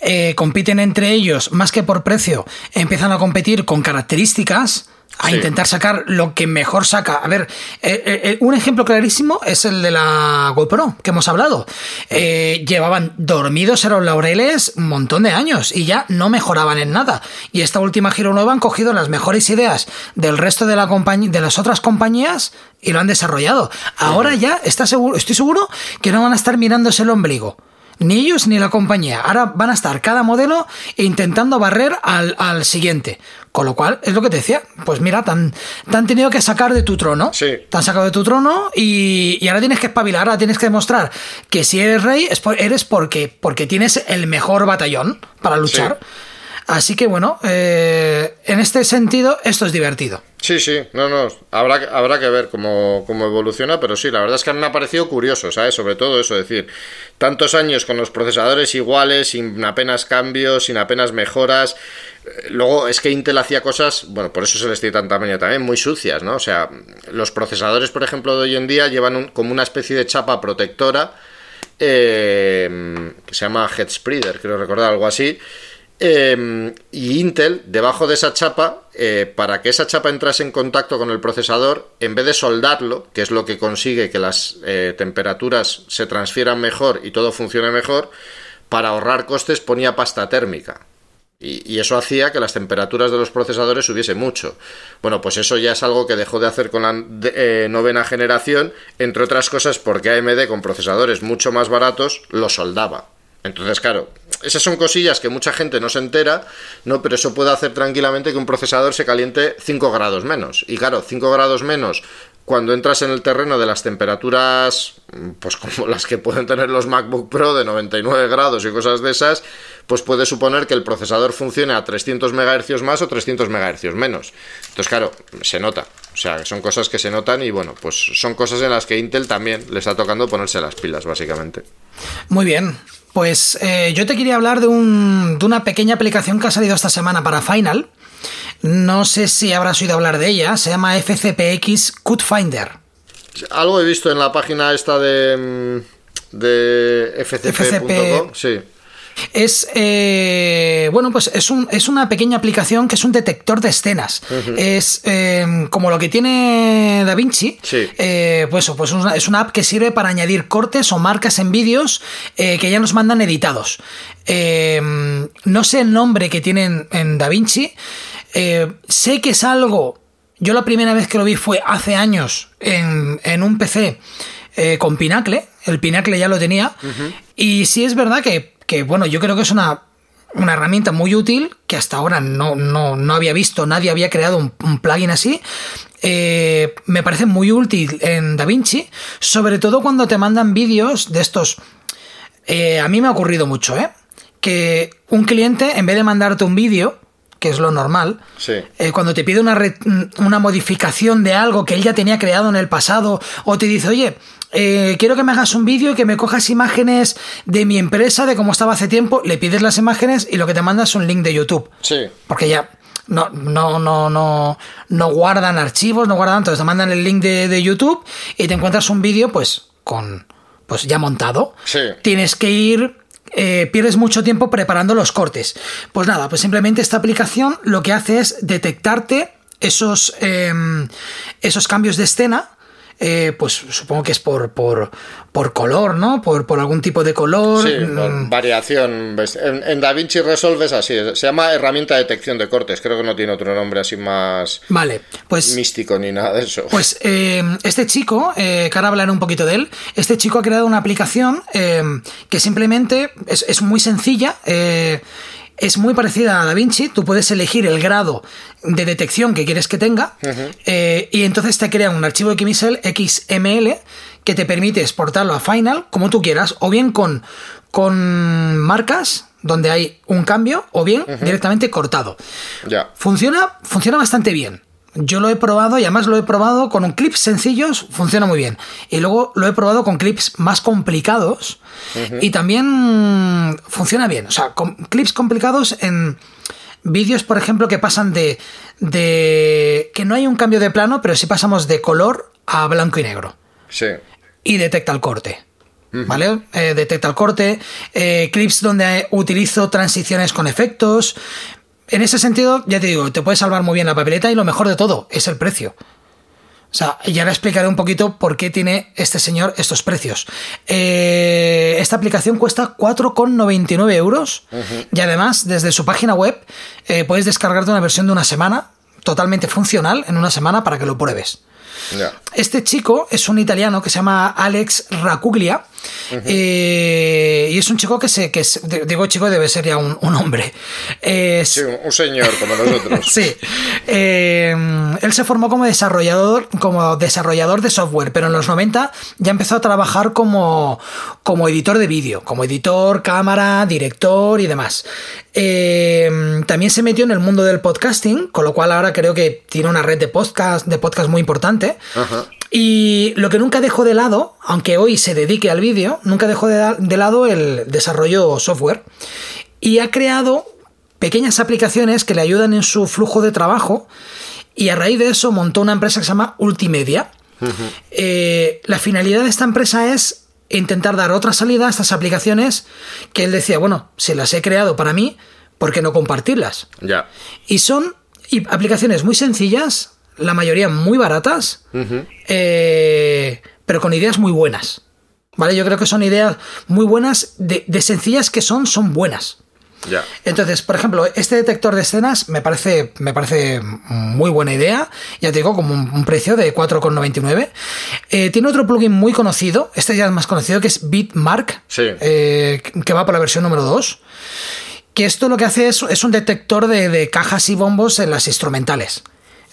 eh, compiten entre ellos, más que por precio, empiezan a competir con características, a intentar sacar lo que mejor saca. A ver, eh, eh, eh, un ejemplo clarísimo es el de la GoPro que hemos hablado. llevaban dormidos en los laureles un montón de años y ya no mejoraban en nada. Y esta última giro nueva han cogido las mejores ideas del resto de, la de las otras compañías y lo han desarrollado. Ahora ya está seguro, estoy seguro que no van a estar mirándose el ombligo ni ellos ni la compañía. Ahora van a estar cada modelo intentando barrer al, al siguiente. Con lo cual, es lo que te decía. Pues mira, te han, tenido que sacar de tu trono. Sí. Te han sacado de tu trono y, y, ahora tienes que espabilar, ahora tienes que demostrar que si eres rey, eres porque, porque tienes el mejor batallón para luchar. Así que bueno, eh, en este sentido, esto es divertido. Sí, sí, no, no, habrá, habrá que ver cómo, cómo, evoluciona, pero sí, la verdad es que me ha parecido curioso, ¿sabes? Sobre todo eso, es decir, tantos años con los procesadores iguales, sin apenas cambios, sin apenas mejoras. Eh, luego es que Intel hacía cosas, bueno, por eso se les tiene tan tamaño también, muy sucias, ¿no? O sea, los procesadores, por ejemplo, de hoy en día llevan como una especie de chapa protectora eh, que se llama Head Spreader, creo recordar algo así Em, y Intel, debajo de esa chapa, eh, para que esa chapa entrase en contacto con el procesador, en vez de soldarlo, que es lo que consigue que las eh, temperaturas se transfieran mejor y todo funcione mejor, para ahorrar costes ponía pasta térmica. Y, eso hacía que las temperaturas de los procesadores subiese mucho. Bueno, pues eso ya es algo que dejó de hacer con la eh, novena generación, entre otras cosas porque AMD con procesadores mucho más baratos lo soldaba. Entonces, claro, esas son cosillas que mucha gente no se entera, ¿no? Pero eso puede hacer tranquilamente que un procesador se caliente 5 grados menos. Y claro, 5 grados menos cuando entras en el terreno de las temperaturas, pues como las que pueden tener los MacBook Pro de 99 grados y cosas de esas, pues puede suponer que el procesador funcione a 300 MHz más o 300 MHz menos. Entonces, claro, se nota. O sea, son cosas que se notan y bueno, pues son cosas en las que Intel también le está tocando ponerse las pilas, básicamente. Muy bien. Pues eh, yo te quería hablar de, un, de una pequeña aplicación que ha salido esta semana para Final. No sé si habrás oído hablar de ella. Se llama FCPX Code Finder. Algo he visto en la página esta de, mm, de fcp.com. Sí. Es, eh, bueno, pues es, un, es, una pequeña aplicación que es un detector de escenas. Es em, como lo que tiene DaVinci. Sí. Eh, pues, pues es una app que sirve para añadir cortes o marcas en vídeos eh, que ya nos mandan editados. Em, no sé el nombre que tienen en DaVinci. sé que es algo. Yo la primera vez que lo vi fue hace años en, en un PC con Pinacle. El Pinacle ya lo tenía. Y sí es verdad que que bueno, yo creo que es una, herramienta muy útil que hasta ahora no, no, había visto, nadie había creado un, plugin así. Eh, me parece muy útil en DaVinci, sobre todo cuando te mandan vídeos de estos. Eh, a mí me ha ocurrido mucho, ¿eh? Que un cliente, en vez de mandarte un vídeo, que es lo normal, eh, cuando te pide una, una modificación de algo que él ya tenía creado en el pasado, o te dice, oye, eh, quiero que me hagas un vídeo y que me cojas imágenes de mi empresa, de cómo estaba hace tiempo, le pides las imágenes y lo que te manda es un link de YouTube. Sí. Porque ya no, no, no, no, no guardan archivos, no guardan, entonces te mandan el link de, YouTube y te encuentras un vídeo, pues, con, pues ya montado. Sí. Tienes que ir eh, pierdes mucho tiempo preparando los cortes. Pues nada, pues simplemente esta aplicación lo que hace es detectarte esos, em, esos cambios de escena eh, pues supongo que es por, por, por color, ¿no? Por, por, algún tipo de color. Sí, mm. variación. En, en, DaVinci Resolve es así, se llama herramienta de detección de cortes, creo que no tiene otro nombre así más vale, pues, místico ni nada de eso. Pues eh, este chico, eh, que ahora hablaré un poquito de él, este chico ha creado una aplicación eh, que simplemente es, es muy sencilla. Es muy parecida a DaVinci, tú puedes elegir el grado de detección que quieres que tenga eh, y entonces te crea un archivo XML, XML que te permite exportarlo a Final como tú quieras, o bien con, con marcas donde hay un cambio, o bien directamente cortado. Ya. Funciona, funciona bastante bien. Yo lo he probado y además lo he probado con un clips sencillos, funciona muy bien. Y luego lo he probado con clips más complicados y también funciona bien. O sea, con clips complicados en vídeos, por ejemplo, que pasan de, de que no hay un cambio de plano, pero sí pasamos de color a blanco y negro. Sí. Y detecta el corte. ¿Vale? Eh, detecta el corte, eh, clips donde utilizo transiciones con efectos, en ese sentido, ya te digo, te puede salvar muy bien la papeleta y lo mejor de todo es el precio. O sea, ya le explicaré un poquito por qué tiene este señor estos precios. Eh, esta aplicación cuesta 4,99 euros y además desde su página web eh, puedes descargarte una versión de una semana totalmente funcional en una semana para que lo pruebes. Este chico es un italiano que se llama Alex Racuglia. Eh, y es un chico que se. Que digo chico, debe ser ya un, hombre. sí, un señor como nosotros. [laughs] sí. Eh, él se formó como desarrollador, como desarrollador de software, pero en los 90 ya empezó a trabajar como, como editor de vídeo, como editor, cámara, director y demás. Eh, también se metió en el mundo del podcasting, con lo cual ahora creo que tiene una red de podcast, de podcast muy importante. Y lo que nunca dejó de lado, aunque hoy se dedique al vídeo, nunca dejó de, de lado el desarrollo software. Y ha creado pequeñas aplicaciones que le ayudan en su flujo de trabajo. Y a raíz de eso montó una empresa que se llama Ultimedia. Eh, la finalidad de esta empresa es intentar dar otra salida a estas aplicaciones que él decía, bueno, si las he creado para mí, ¿por qué no compartirlas? Ya. Y son aplicaciones muy sencillas, la mayoría muy baratas, eh, pero con ideas muy buenas. ¿Vale? Yo creo que son ideas muy buenas, de, de sencillas que son, son buenas. Entonces, por ejemplo, este detector de escenas me parece, me parece muy buena idea. Ya te digo, como un, precio de 4,99. Eh, tiene otro plugin muy conocido, este ya es más conocido, que es Bitmark, eh, que va por la versión número 2. Que esto lo que hace es, es un detector de, cajas y bombos en las instrumentales.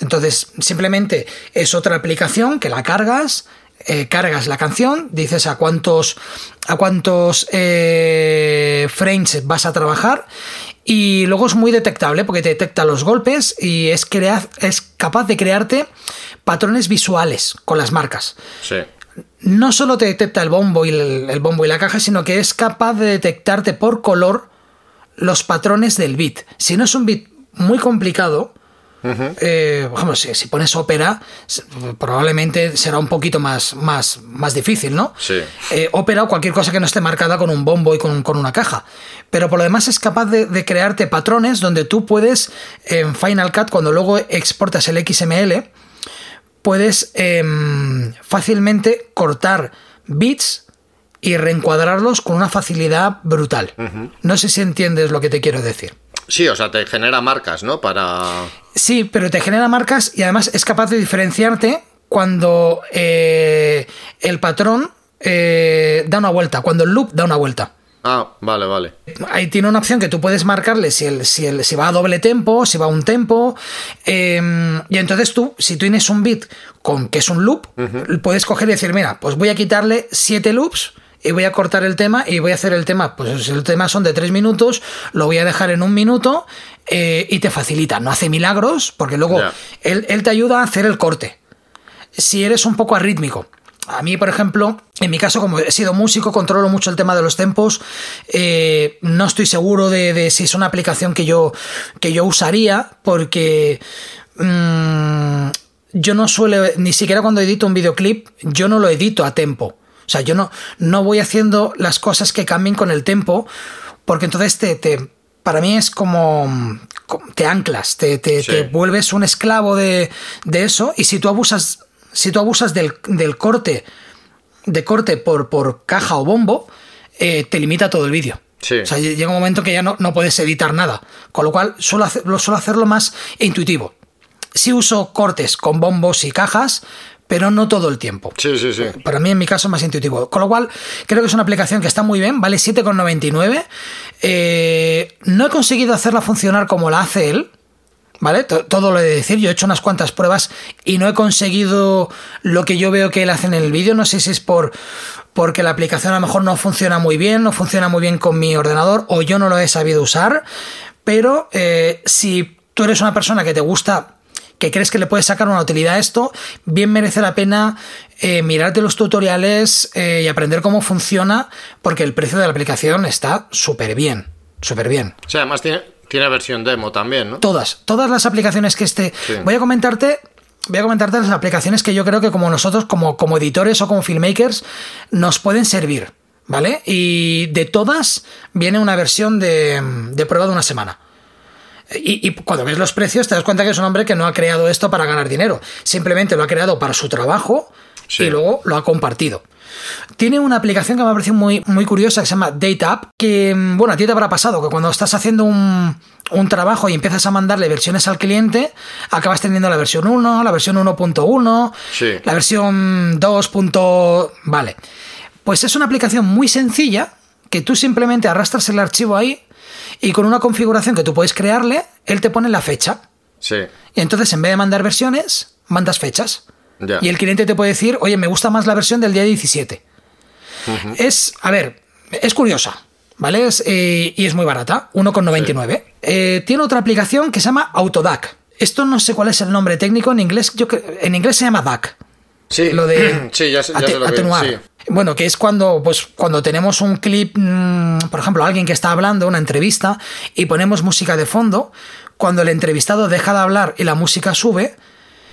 Entonces, simplemente es otra aplicación que la cargas, eh, cargas la canción, dices a cuántos, a cuántos eh, frames vas a trabajar y luego es muy detectable porque te detecta los golpes y es, es capaz de crearte patrones visuales con las marcas. No solo te detecta el bombo y el, bombo y la caja, sino que es capaz de detectarte por color los patrones del beat. Si no es un beat muy complicado, eh, si, pones ópera, probablemente será un poquito más, más, más difícil, ¿no? Sí. Eh, ópera o cualquier cosa que no esté marcada con un bombo y con, una caja. Pero por lo demás es capaz de, crearte patrones donde tú puedes, en Final Cut, cuando luego exportas el XML, puedes em, fácilmente cortar bits y reencuadrarlos con una facilidad brutal. No sé si entiendes lo que te quiero decir. Sí, o sea, te genera marcas, ¿no? Para. Sí, pero te genera marcas y además es capaz de diferenciarte cuando eh, el patrón eh, da una vuelta, cuando el loop da una vuelta. Ah, vale, vale. Ahí tiene una opción que tú puedes marcarle si, el, si, el, si va a doble tempo, si va a un tempo. Em, y entonces tú, si tú tienes un bit con que es un loop, puedes coger y decir, mira, pues voy a quitarle siete loops y voy a cortar el tema y voy a hacer el tema, pues el tema son de tres minutos, lo voy a dejar en un minuto eh, y te facilita, no hace milagros, porque luego él, te ayuda a hacer el corte. Si eres un poco arrítmico, a mí, por ejemplo, en mi caso, como he sido músico, controlo mucho el tema de los tempos. Eh, no estoy seguro de, si es una aplicación que yo, que yo usaría, porque mm, yo no suelo, ni siquiera cuando edito un videoclip, yo no lo edito a tempo. O sea, yo no, no voy haciendo las cosas que cambien con el tempo, porque entonces te, te para mí es como te anclas, te, te, vuelves un esclavo de, de, eso, y si tú abusas, si tú abusas del, del corte, de corte por, por caja o bombo, eh, te limita todo el vídeo. O sea, llega un momento que ya no, no puedes editar nada. Con lo cual, suelo, suelo hacerlo más intuitivo. Si uso cortes con bombos y cajas, pero no todo el tiempo. Sí, sí, sí. Para mí, en mi caso, es más intuitivo. Con lo cual, creo que es una aplicación que está muy bien, vale 7,99. Eh, no he conseguido hacerla funcionar como la hace él. ¿Vale? Todo lo he de decir, yo he hecho unas cuantas pruebas y no he conseguido lo que yo veo que él hace en el vídeo. No sé si es por porque la aplicación a lo mejor no funciona muy bien, no funciona muy bien con mi ordenador o yo no lo he sabido usar. Pero eh, si tú eres una persona que te gusta que crees que le puedes sacar una utilidad a esto, bien merece la pena eh, mirarte los tutoriales eh, y aprender cómo funciona, porque el precio de la aplicación está súper bien, súper bien. O sea, además tiene, tiene versión demo también, ¿no? Todas, todas las aplicaciones que esté... Voy a comentarte voy a comentarte las aplicaciones que yo creo que como nosotros, como, como editores o como filmmakers, nos pueden servir, ¿vale? Y de todas viene una versión de, de prueba de una semana. Y, cuando ves los precios te das cuenta que es un hombre que no ha creado esto para ganar dinero, simplemente lo ha creado para su trabajo y luego lo ha compartido. Tiene una aplicación que me ha parecido muy, muy curiosa que se llama DateApp, que, mm, bueno, a ti te habrá pasado que cuando estás haciendo un, un trabajo y empiezas a mandarle versiones al cliente, acabas teniendo la versión 1, la versión 1.1, la versión 2. Vale. Pues es una aplicación muy sencilla que tú simplemente arrastras el archivo ahí y con una configuración que tú puedes crearle, él te pone la fecha. Sí. Y entonces, en vez de mandar versiones, mandas fechas. Y el cliente te puede decir, oye, me gusta más la versión del día 17. Es, a ver, es curiosa. ¿Vale? Es, eh, y es muy barata, 1,99. Eh, tiene otra aplicación que se llama Autodac. Esto no sé cuál es el nombre técnico en inglés. Yo en inglés se llama DAC. Sí, Lo de [clears throat] sí, ya, sé- ya sé lo que atenuar. sí. Bueno, que es cuando, pues, cuando tenemos un clip, mm, por ejemplo, alguien que está hablando, una entrevista, y ponemos música de fondo, cuando el entrevistado deja de hablar y la música sube,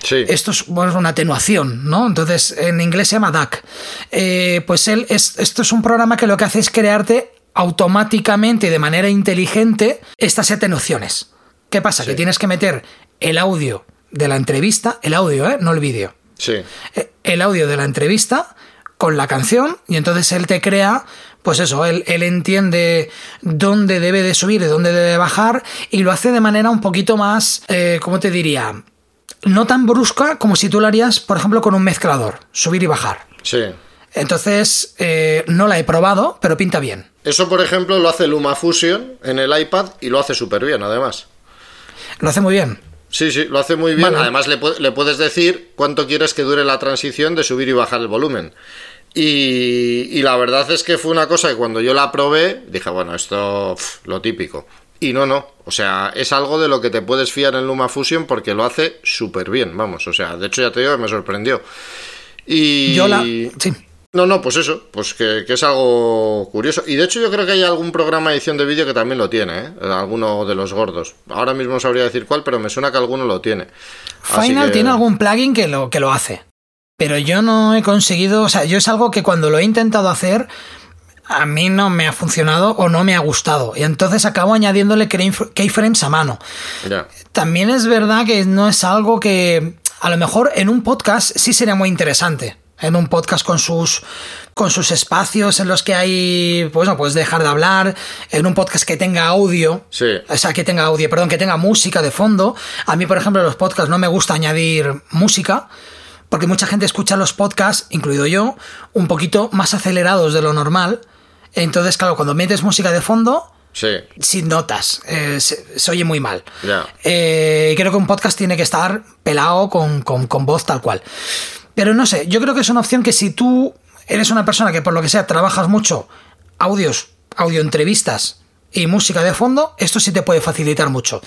Sí. esto es bueno, una atenuación, ¿no? Entonces, en inglés se llama DAC. Eh, pues él es, esto es un programa que lo que hace es crearte automáticamente y de manera inteligente estas atenuaciones. ¿Qué pasa? Que tienes que meter el audio de la entrevista, el audio, ¿eh? No el vídeo. Sí. Eh, El audio de la entrevista con la canción y entonces él te crea, pues eso, él, él entiende dónde debe de subir y dónde debe de bajar y lo hace de manera un poquito más, eh, ¿cómo te diría? No tan brusca como si tú lo harías, por ejemplo, con un mezclador, subir y bajar. Sí. Entonces, eh, no la he probado, pero pinta bien. Eso, por ejemplo, lo hace LumaFusion en el iPad y lo hace súper bien, además. Lo hace muy bien. Sí, sí, lo hace muy bien. Además, le, le puedes decir cuánto quieres que dure la transición de subir y bajar el volumen. Y, y la verdad es que fue una cosa que cuando yo la probé, dije, bueno, esto, lo típico. Y no, no. O sea, es algo de lo que te puedes fiar en LumaFusion porque lo hace súper bien, vamos. O sea, de hecho, ya te digo que me sorprendió. Y. Yo la... Sí. No, no, pues eso, pues que, que es algo curioso. Y de hecho yo creo que hay algún programa de edición de vídeo que también lo tiene, ¿eh? Alguno de los gordos. Ahora mismo no sabría decir cuál, pero me suena que alguno lo tiene. Final que- tiene algún plugin que lo, que lo hace. Pero yo no he conseguido. O sea, yo es algo que cuando lo he intentado hacer. A mí no me ha funcionado o no me ha gustado. Y entonces acabo añadiéndole keyfr- keyframes a mano. También es verdad que no es algo que. A lo mejor en un podcast sí sería muy interesante. En un podcast con sus. con sus espacios en los que hay. Pues no, puedes dejar de hablar. En un podcast que tenga audio. Sí. O sea, que tenga audio, perdón, que tenga música de fondo. A mí, por ejemplo, en los podcasts no me gusta añadir música, porque mucha gente escucha los podcasts, incluido yo, un poquito más acelerados de lo normal. Entonces, claro, cuando metes música de fondo, Sí. sin notas, eh, se, se oye muy mal. Ya. Eh, creo que un podcast tiene que estar pelado con, con- con voz tal cual. Pero no sé, yo creo que es una opción que si tú eres una persona que por lo que sea trabajas mucho audios, audio entrevistas y música de fondo, esto sí te puede facilitar mucho.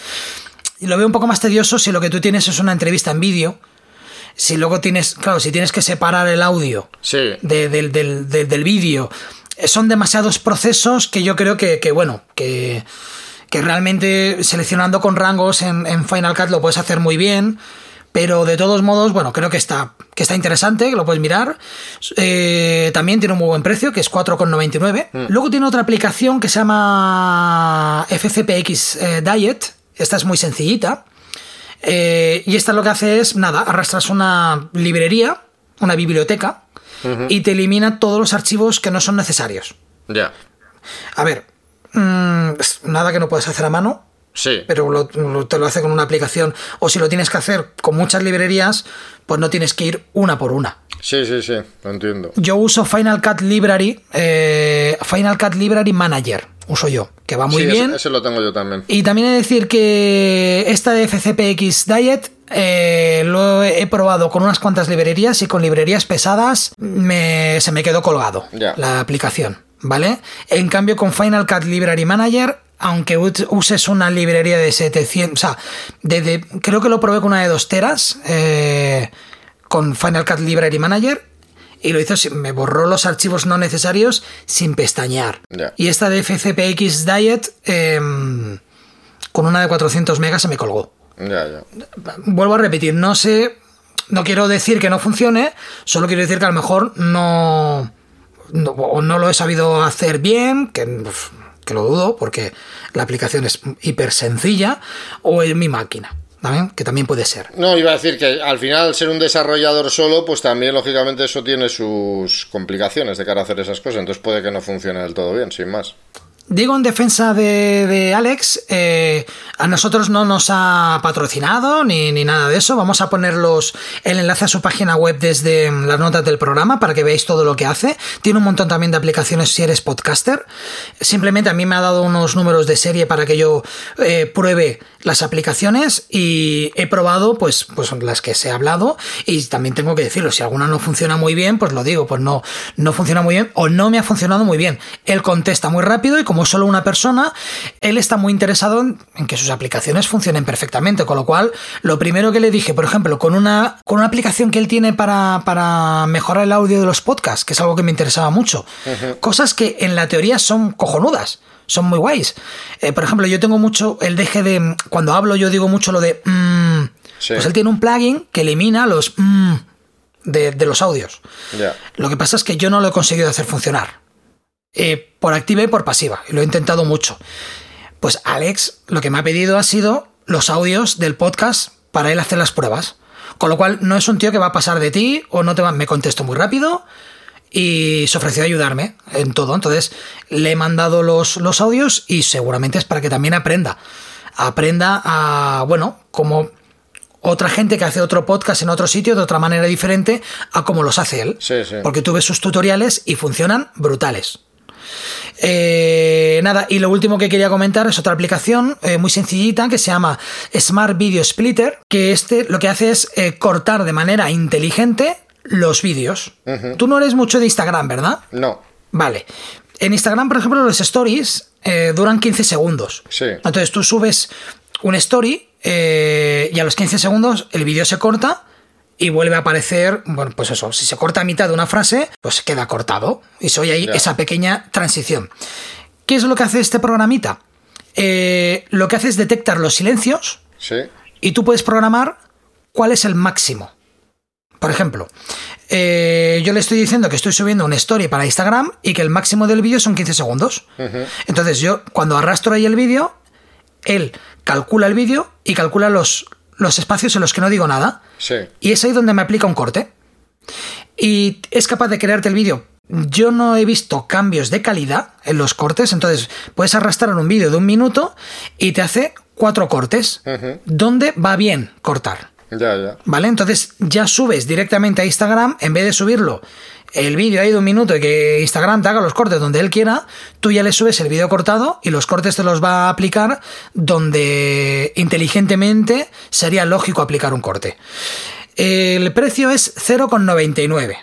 Y lo veo un poco más tedioso si lo que tú tienes es una entrevista en vídeo. Si luego tienes, claro, si tienes que separar el audio Sí. de- del, del- del- del vídeo. Eh, Son demasiados procesos que yo creo que, que, bueno, que, que realmente seleccionando con rangos en, en Final Cut lo puedes hacer muy bien. Pero de todos modos, bueno, creo que está, que está interesante, que lo puedes mirar. Eh, también tiene un muy buen precio, que es 4,99. Luego tiene otra aplicación que se llama FCPX eh, Diet. Esta es muy sencillita. Eh, y esta lo que hace es, nada, arrastras una librería, una biblioteca, y te elimina todos los archivos que no son necesarios. Ya. A ver, mm, nada que no puedes hacer a mano, Sí. pero lo- lo- te lo hace con una aplicación. O si lo tienes que hacer con muchas librerías, pues no tienes que ir una por una. Sí, sí, sí. Lo entiendo. Yo uso Final Cut Library, eh, Final Cut Library Manager, uso yo, que va muy Sí, bien. Ese, ese lo tengo yo también. Y también he de decir que esta de FCPX Diet eh, lo he probado con unas cuantas librerías y con librerías pesadas me- se me quedó colgado la aplicación, ¿vale? En cambio con Final Cut Library Manager, aunque uses una librería de 700, o sea, de, de- creo que lo probé con una de dos teras, eh, con Final Cut Library Manager. Y lo hizo, me borró los archivos no necesarios sin pestañear. Y esta de FCPX Diet, em, con una de 400 megas se me colgó. Vuelvo a repetir, no sé, no quiero decir que no funcione, solo quiero decir que a lo mejor no, no, o no lo he sabido hacer bien, que, que lo dudo, porque la aplicación es hiper sencilla, o en mi máquina, ¿también? que también puede ser. No, iba a decir que al final al ser un desarrollador solo, pues también lógicamente eso tiene sus complicaciones de cara a hacer esas cosas, entonces puede que no funcione del todo bien, sin más. Digo en defensa de, Alex, eh, a nosotros no nos ha patrocinado ni, ni, nada de eso. Vamos a ponerlos el enlace a su página web desde las notas del programa para que veáis todo lo que hace. Tiene un montón también de aplicaciones si eres podcaster. Simplemente a mí me ha dado unos números de serie para que yo eh, pruebe las aplicaciones y he probado pues, pues las que se ha hablado y también tengo que decirlo, si alguna no funciona muy bien, pues lo digo, pues no, no funciona muy bien o no me ha funcionado muy bien. Él contesta muy rápido y como solo una persona, él está muy interesado en, que sus aplicaciones funcionen perfectamente, con lo cual lo primero que le dije, por ejemplo, con una, con una aplicación que él tiene para, para mejorar el audio de los podcasts, que es algo que me interesaba mucho, cosas que en la teoría son cojonudas son muy guays. Eh, por ejemplo, yo tengo mucho el deje de. Cuando hablo, yo digo mucho lo de. Mm, pues él tiene un plugin que elimina los. Mm, de, los audios. Lo que pasa es que yo no lo he conseguido hacer funcionar. Eh, por activa y por pasiva. Y lo he intentado mucho. Pues Alex lo que me ha pedido ha sido los audios del podcast para él hacer las pruebas. Con lo cual no es un tío que va a pasar de ti o no te va, me contesto muy rápido y se ofreció a ayudarme en todo. Entonces le he mandado los, los audios y seguramente es para que también aprenda. Aprenda a, bueno, como otra gente que hace otro podcast en otro sitio de otra manera diferente a como los hace él. Porque tú ves sus tutoriales y funcionan brutales. Eh, nada, y lo último que quería comentar es otra aplicación eh, muy sencillita que se llama Smart Video Splitter, que este lo que hace es eh, cortar de manera inteligente los vídeos. Tú no eres mucho de Instagram, ¿verdad? No. Vale. En Instagram, por ejemplo, los stories duran 15 segundos. Sí. Entonces tú subes un story y a los 15 segundos el vídeo se corta y vuelve a aparecer, bueno, pues eso, si se corta a mitad de una frase, pues queda cortado. Y soy ahí esa pequeña transición. ¿Qué es lo que hace este programita? Eh, lo que hace es detectar los silencios y tú puedes programar cuál es el máximo. Por ejemplo, eh, yo le estoy diciendo que estoy subiendo una story para Instagram y que el máximo del vídeo son 15 segundos. Entonces yo, cuando arrastro ahí el vídeo, él calcula el vídeo y calcula los, los espacios en los que no digo nada. Y es ahí donde me aplica un corte. Y es capaz de crearte el vídeo. Yo no he visto cambios de calidad en los cortes, entonces puedes arrastrar un vídeo de un minuto y te hace cuatro cortes, donde va bien cortar. Ya, ya. ¿Vale? Entonces ya subes directamente a Instagram, en vez de subirlo el vídeo ahí de un minuto y que Instagram te haga los cortes donde él quiera, tú ya le subes el vídeo cortado y los cortes te los va a aplicar donde inteligentemente sería lógico aplicar un corte. El precio es 0,99.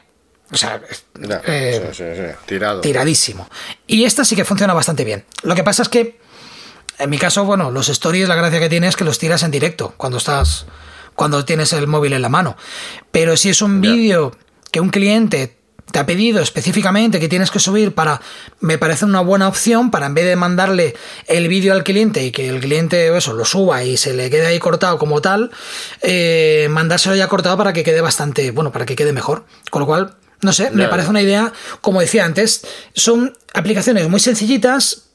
O sea, eh, Tirado. tiradísimo. Y esta sí que funciona bastante bien. Lo que pasa es que, en mi caso, bueno, los stories, la gracia que tiene es que los tiras en directo cuando estás, cuando tienes el móvil en la mano. Pero si es un vídeo que un cliente te ha pedido específicamente que tienes que subir para, me parece una buena opción para en vez de mandarle el vídeo al cliente y que el cliente eso lo suba y se le quede ahí cortado como tal, eh, mandárselo ya cortado para que quede bastante, bueno, para que quede mejor. Con lo cual, no sé, me parece una idea, como decía antes, son aplicaciones muy sencillitas,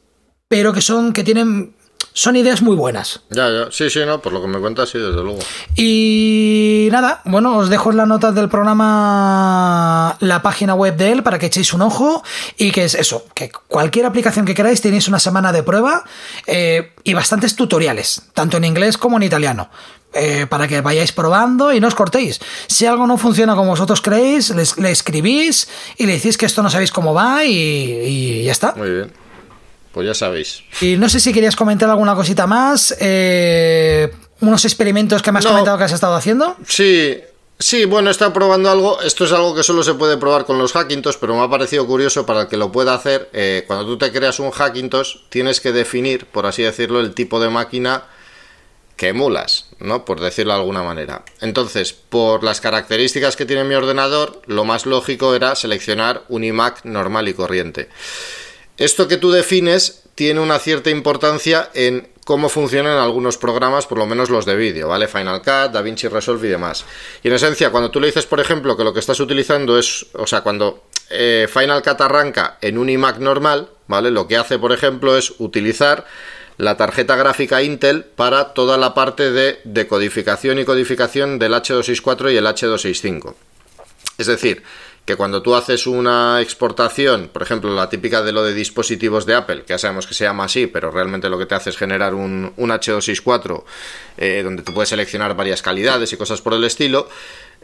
pero que son, que tienen son ideas muy buenas. Ya, ya, sí, sí, no, por lo que me cuentas, sí, desde luego. Y nada, bueno, os dejo en las notas del programa la página web de él para que echéis un ojo y que es eso, que cualquier aplicación que queráis tenéis una semana de prueba eh, y bastantes tutoriales, tanto en inglés como en italiano. Eh, para que vayáis probando y no os cortéis. Si algo no funciona como vosotros creéis, le escribís y le decís que esto no sabéis cómo va y, y ya está. Muy bien. Pues ya sabéis. Y no sé si querías comentar alguna cosita más. Eh, unos experimentos que me has comentado que has estado haciendo. Sí, Sí, bueno, he estado probando algo. Esto es algo que solo se puede probar con los Hackintosh, pero me ha parecido curioso para el que lo pueda hacer. Eh, cuando tú te creas un Hackintosh, tienes que definir, por así decirlo, el tipo de máquina que emulas, ¿no? Por decirlo de alguna manera. Entonces, por las características que tiene mi ordenador, lo más lógico era seleccionar un iMac normal y corriente. Esto que tú defines tiene una cierta importancia en cómo funcionan algunos programas, por lo menos los de vídeo, ¿vale? Final Cut, DaVinci Resolve y demás. Y en esencia, cuando tú le dices, por ejemplo, que lo que estás utilizando es, o sea, cuando eh, Final Cut arranca en un iMac normal, ¿vale? Lo que hace, por ejemplo, es utilizar la tarjeta gráfica Intel para toda la parte de decodificación y codificación del H264 y el H265. Es decir, que cuando tú haces una exportación, por ejemplo, la típica de lo de dispositivos de Apple, que ya sabemos que se llama así, pero realmente lo que te hace es generar un, un H264 eh, donde tú puedes seleccionar varias calidades y cosas por el estilo.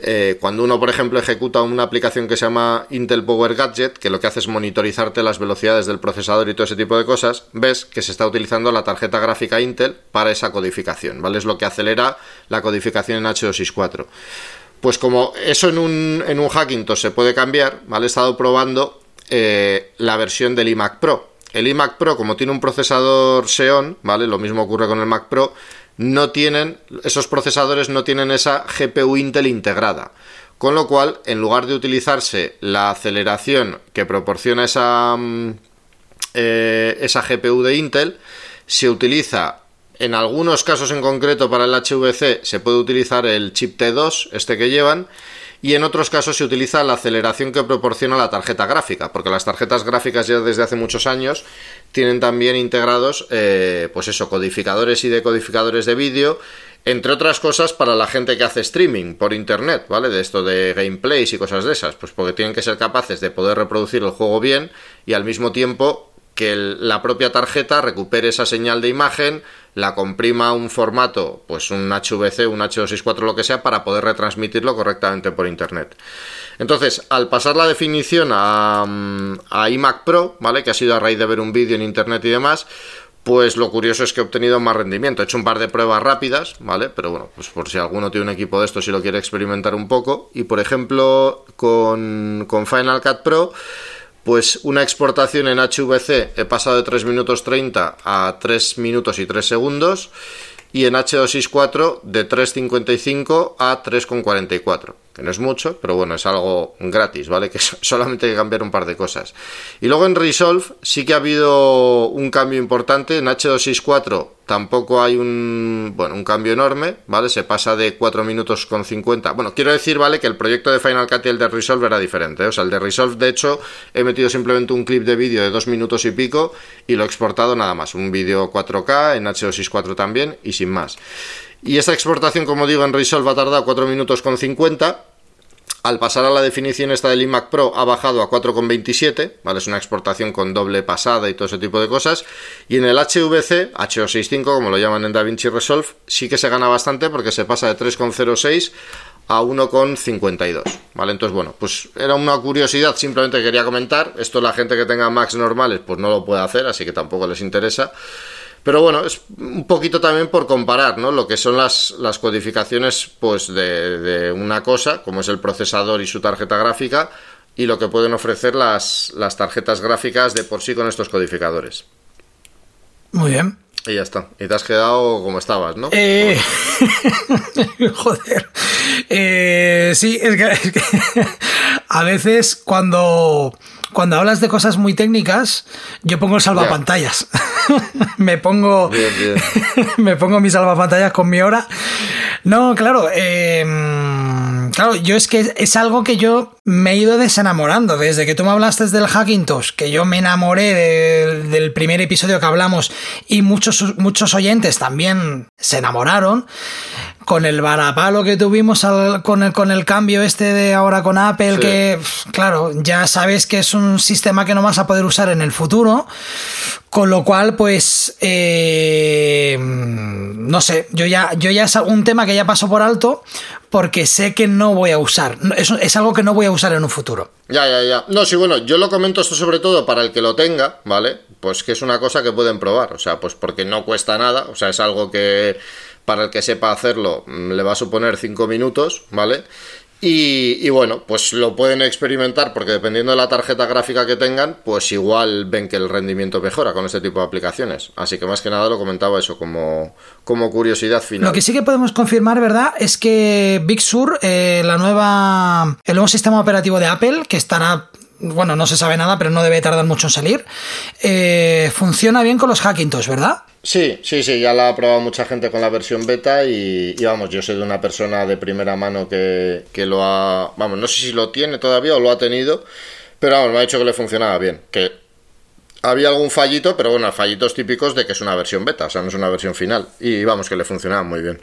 Eh, cuando uno, por ejemplo, ejecuta una aplicación que se llama Intel Power Gadget, que lo que hace es monitorizarte las velocidades del procesador y todo ese tipo de cosas, ves que se está utilizando la tarjeta gráfica Intel para esa codificación, ¿vale? Es lo que acelera la codificación en H264. Pues como eso en un, en un Hackintosh se puede cambiar, ¿vale? He estado probando eh, la versión del iMac Pro. El iMac Pro, como tiene un procesador Xeon, ¿vale? Lo mismo ocurre con el Mac Pro, no tienen, esos procesadores no tienen esa GPU Intel integrada. Con lo cual, en lugar de utilizarse la aceleración que proporciona esa, mm, eh, esa GPU de Intel, se utiliza en algunos casos en concreto para el HVC se puede utilizar el chip T2, este que llevan, y en otros casos se utiliza la aceleración que proporciona la tarjeta gráfica, porque las tarjetas gráficas ya desde hace muchos años tienen también integrados, eh, pues eso, codificadores y decodificadores de vídeo, entre otras cosas para la gente que hace streaming por internet, ¿vale? De esto de gameplays y cosas de esas, pues porque tienen que ser capaces de poder reproducir el juego bien y al mismo tiempo que la propia tarjeta recupere esa señal de imagen, la comprima a un formato, pues un HVC, un H264, lo que sea, para poder retransmitirlo correctamente por internet. Entonces, al pasar la definición a, a iMac Pro, ¿vale? Que ha sido a raíz de ver un vídeo en internet y demás, pues lo curioso es que he obtenido más rendimiento. He hecho un par de pruebas rápidas, ¿vale? Pero bueno, pues por si alguno tiene un equipo de esto, si lo quiere experimentar un poco. Y por ejemplo, con, con Final Cut Pro pues una exportación en HVC he pasado de 3 minutos 30 a 3 minutos y 3 segundos y en H264 de 3.55 a 3.44 que no es mucho, pero bueno, es algo gratis, ¿vale? [laughs] Que solamente hay que cambiar un par de cosas. Y luego en Resolve sí que ha habido un cambio importante, en H264 tampoco hay un, bueno, un cambio enorme, ¿vale? Se pasa de 4 minutos con 50. Bueno, quiero decir, ¿vale? Que el proyecto de Final Cut y el de Resolve era diferente, ¿eh? o sea, el de Resolve, de hecho, he metido simplemente un clip de vídeo de 2 minutos y pico y lo he exportado nada más, un vídeo 4K en H264 también y sin más. Y esta exportación, como digo, en Resolve ha tardado 4 minutos con 50. Al pasar a la definición esta del iMac Pro ha bajado a 4,27, ¿vale? Es una exportación con doble pasada y todo ese tipo de cosas. Y en el HVC, H265, como lo llaman en DaVinci Resolve, sí que se gana bastante porque se pasa de 3,06 a 1,52, ¿vale? Entonces, bueno, pues era una curiosidad, simplemente quería comentar. Esto la gente que tenga Macs normales, pues no lo puede hacer, así que tampoco les interesa. Pero bueno, es un poquito también por comparar, ¿no? Lo que son las, las codificaciones, pues, de, de, una cosa, como es el procesador y su tarjeta gráfica, y lo que pueden ofrecer las, las tarjetas gráficas de por sí con estos codificadores. Muy bien. Y ya está. Y te has quedado como estabas, ¿no? Eh... [laughs] Joder. Eh, sí, es que, es que [laughs] a veces cuando cuando hablas de cosas muy técnicas, yo pongo el salvapantallas. [laughs] me pongo. Bien, bien. me pongo mi salvapantallas con mi hora. No, claro. Eh, claro, yo es que es algo que yo me he ido desenamorando. Desde que tú me hablaste del Hackintosh, que yo me enamoré de, del primer episodio que hablamos y muchos, muchos oyentes también se enamoraron con el varapalo que tuvimos al, con, el, con el cambio este de ahora con Apple, Sí. que claro, ya sabes que es un sistema que no vas a poder usar en el futuro, con lo cual pues eh, no sé, yo ya, yo ya es un tema que ya paso por alto porque sé que no voy a usar, es, es algo que no voy a usar en un futuro. Ya, ya, ya. No, sí, bueno, yo lo comento esto sobre todo para el que lo tenga, ¿vale? Pues que es una cosa que pueden probar, o sea, pues porque no cuesta nada, o sea, es algo que para el que sepa hacerlo mm, le va a suponer 5 minutos, ¿vale? Y, bueno, pues lo pueden experimentar porque dependiendo de la tarjeta gráfica que tengan, pues igual ven que el rendimiento mejora con este tipo de aplicaciones. Así que más que nada lo comentaba eso como, como curiosidad final. Lo que sí que podemos confirmar, ¿verdad? Es que Big Sur, eh, la nueva, el nuevo sistema operativo de Apple, que estará bueno, no se sabe nada, pero no debe tardar mucho en salir. Eh, funciona bien con los Hackintosh, ¿verdad? Sí, sí, sí, ya la ha probado mucha gente con la versión beta y, y, vamos, yo soy de una persona de primera mano que, que lo ha, vamos, no sé si lo tiene todavía o lo ha tenido, pero vamos, me ha dicho que le funcionaba bien, que había algún fallito, pero bueno, fallitos típicos de que es una versión beta, o sea, no es una versión final. Y vamos, que le funcionaba muy bien.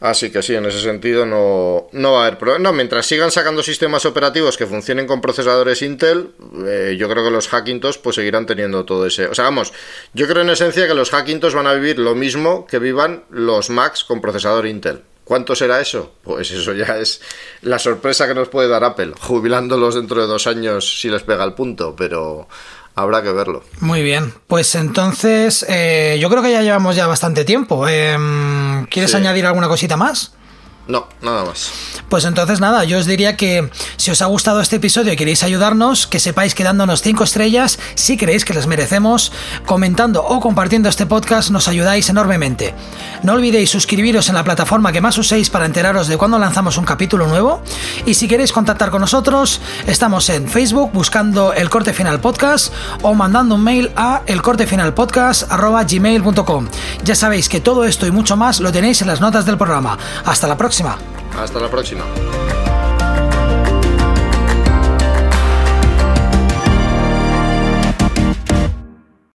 Así que sí, en ese sentido no, no va a haber problema. No, mientras sigan sacando sistemas operativos que funcionen con procesadores Intel, eh, yo creo que los Hackintosh pues seguirán teniendo todo ese. O sea, vamos, yo creo en esencia que los Hackintosh van a vivir lo mismo que vivan los Macs con procesador Intel. ¿Cuánto será eso? Pues eso ya es la sorpresa que nos puede dar Apple, jubilándolos dentro de dos años si les pega el punto, pero habrá que verlo. Muy bien, pues entonces eh, yo creo que ya llevamos ya bastante tiempo. Em, ¿Quieres añadir alguna cosita más? No, nada más. Pues entonces nada, yo os diría que si os ha gustado este episodio y queréis ayudarnos, que sepáis que dándonos 5 estrellas, si creéis que las merecemos, comentando o compartiendo este podcast nos ayudáis enormemente. No olvidéis suscribiros en la plataforma que más uséis para enteraros de cuando lanzamos un capítulo nuevo. Y si queréis contactar con nosotros, estamos en Facebook buscando el corte final podcast o mandando un mail a elcortefinalpodcast.gmail.com. Ya sabéis que todo esto y mucho más lo tenéis en las notas del programa. Hasta la hasta la próxima.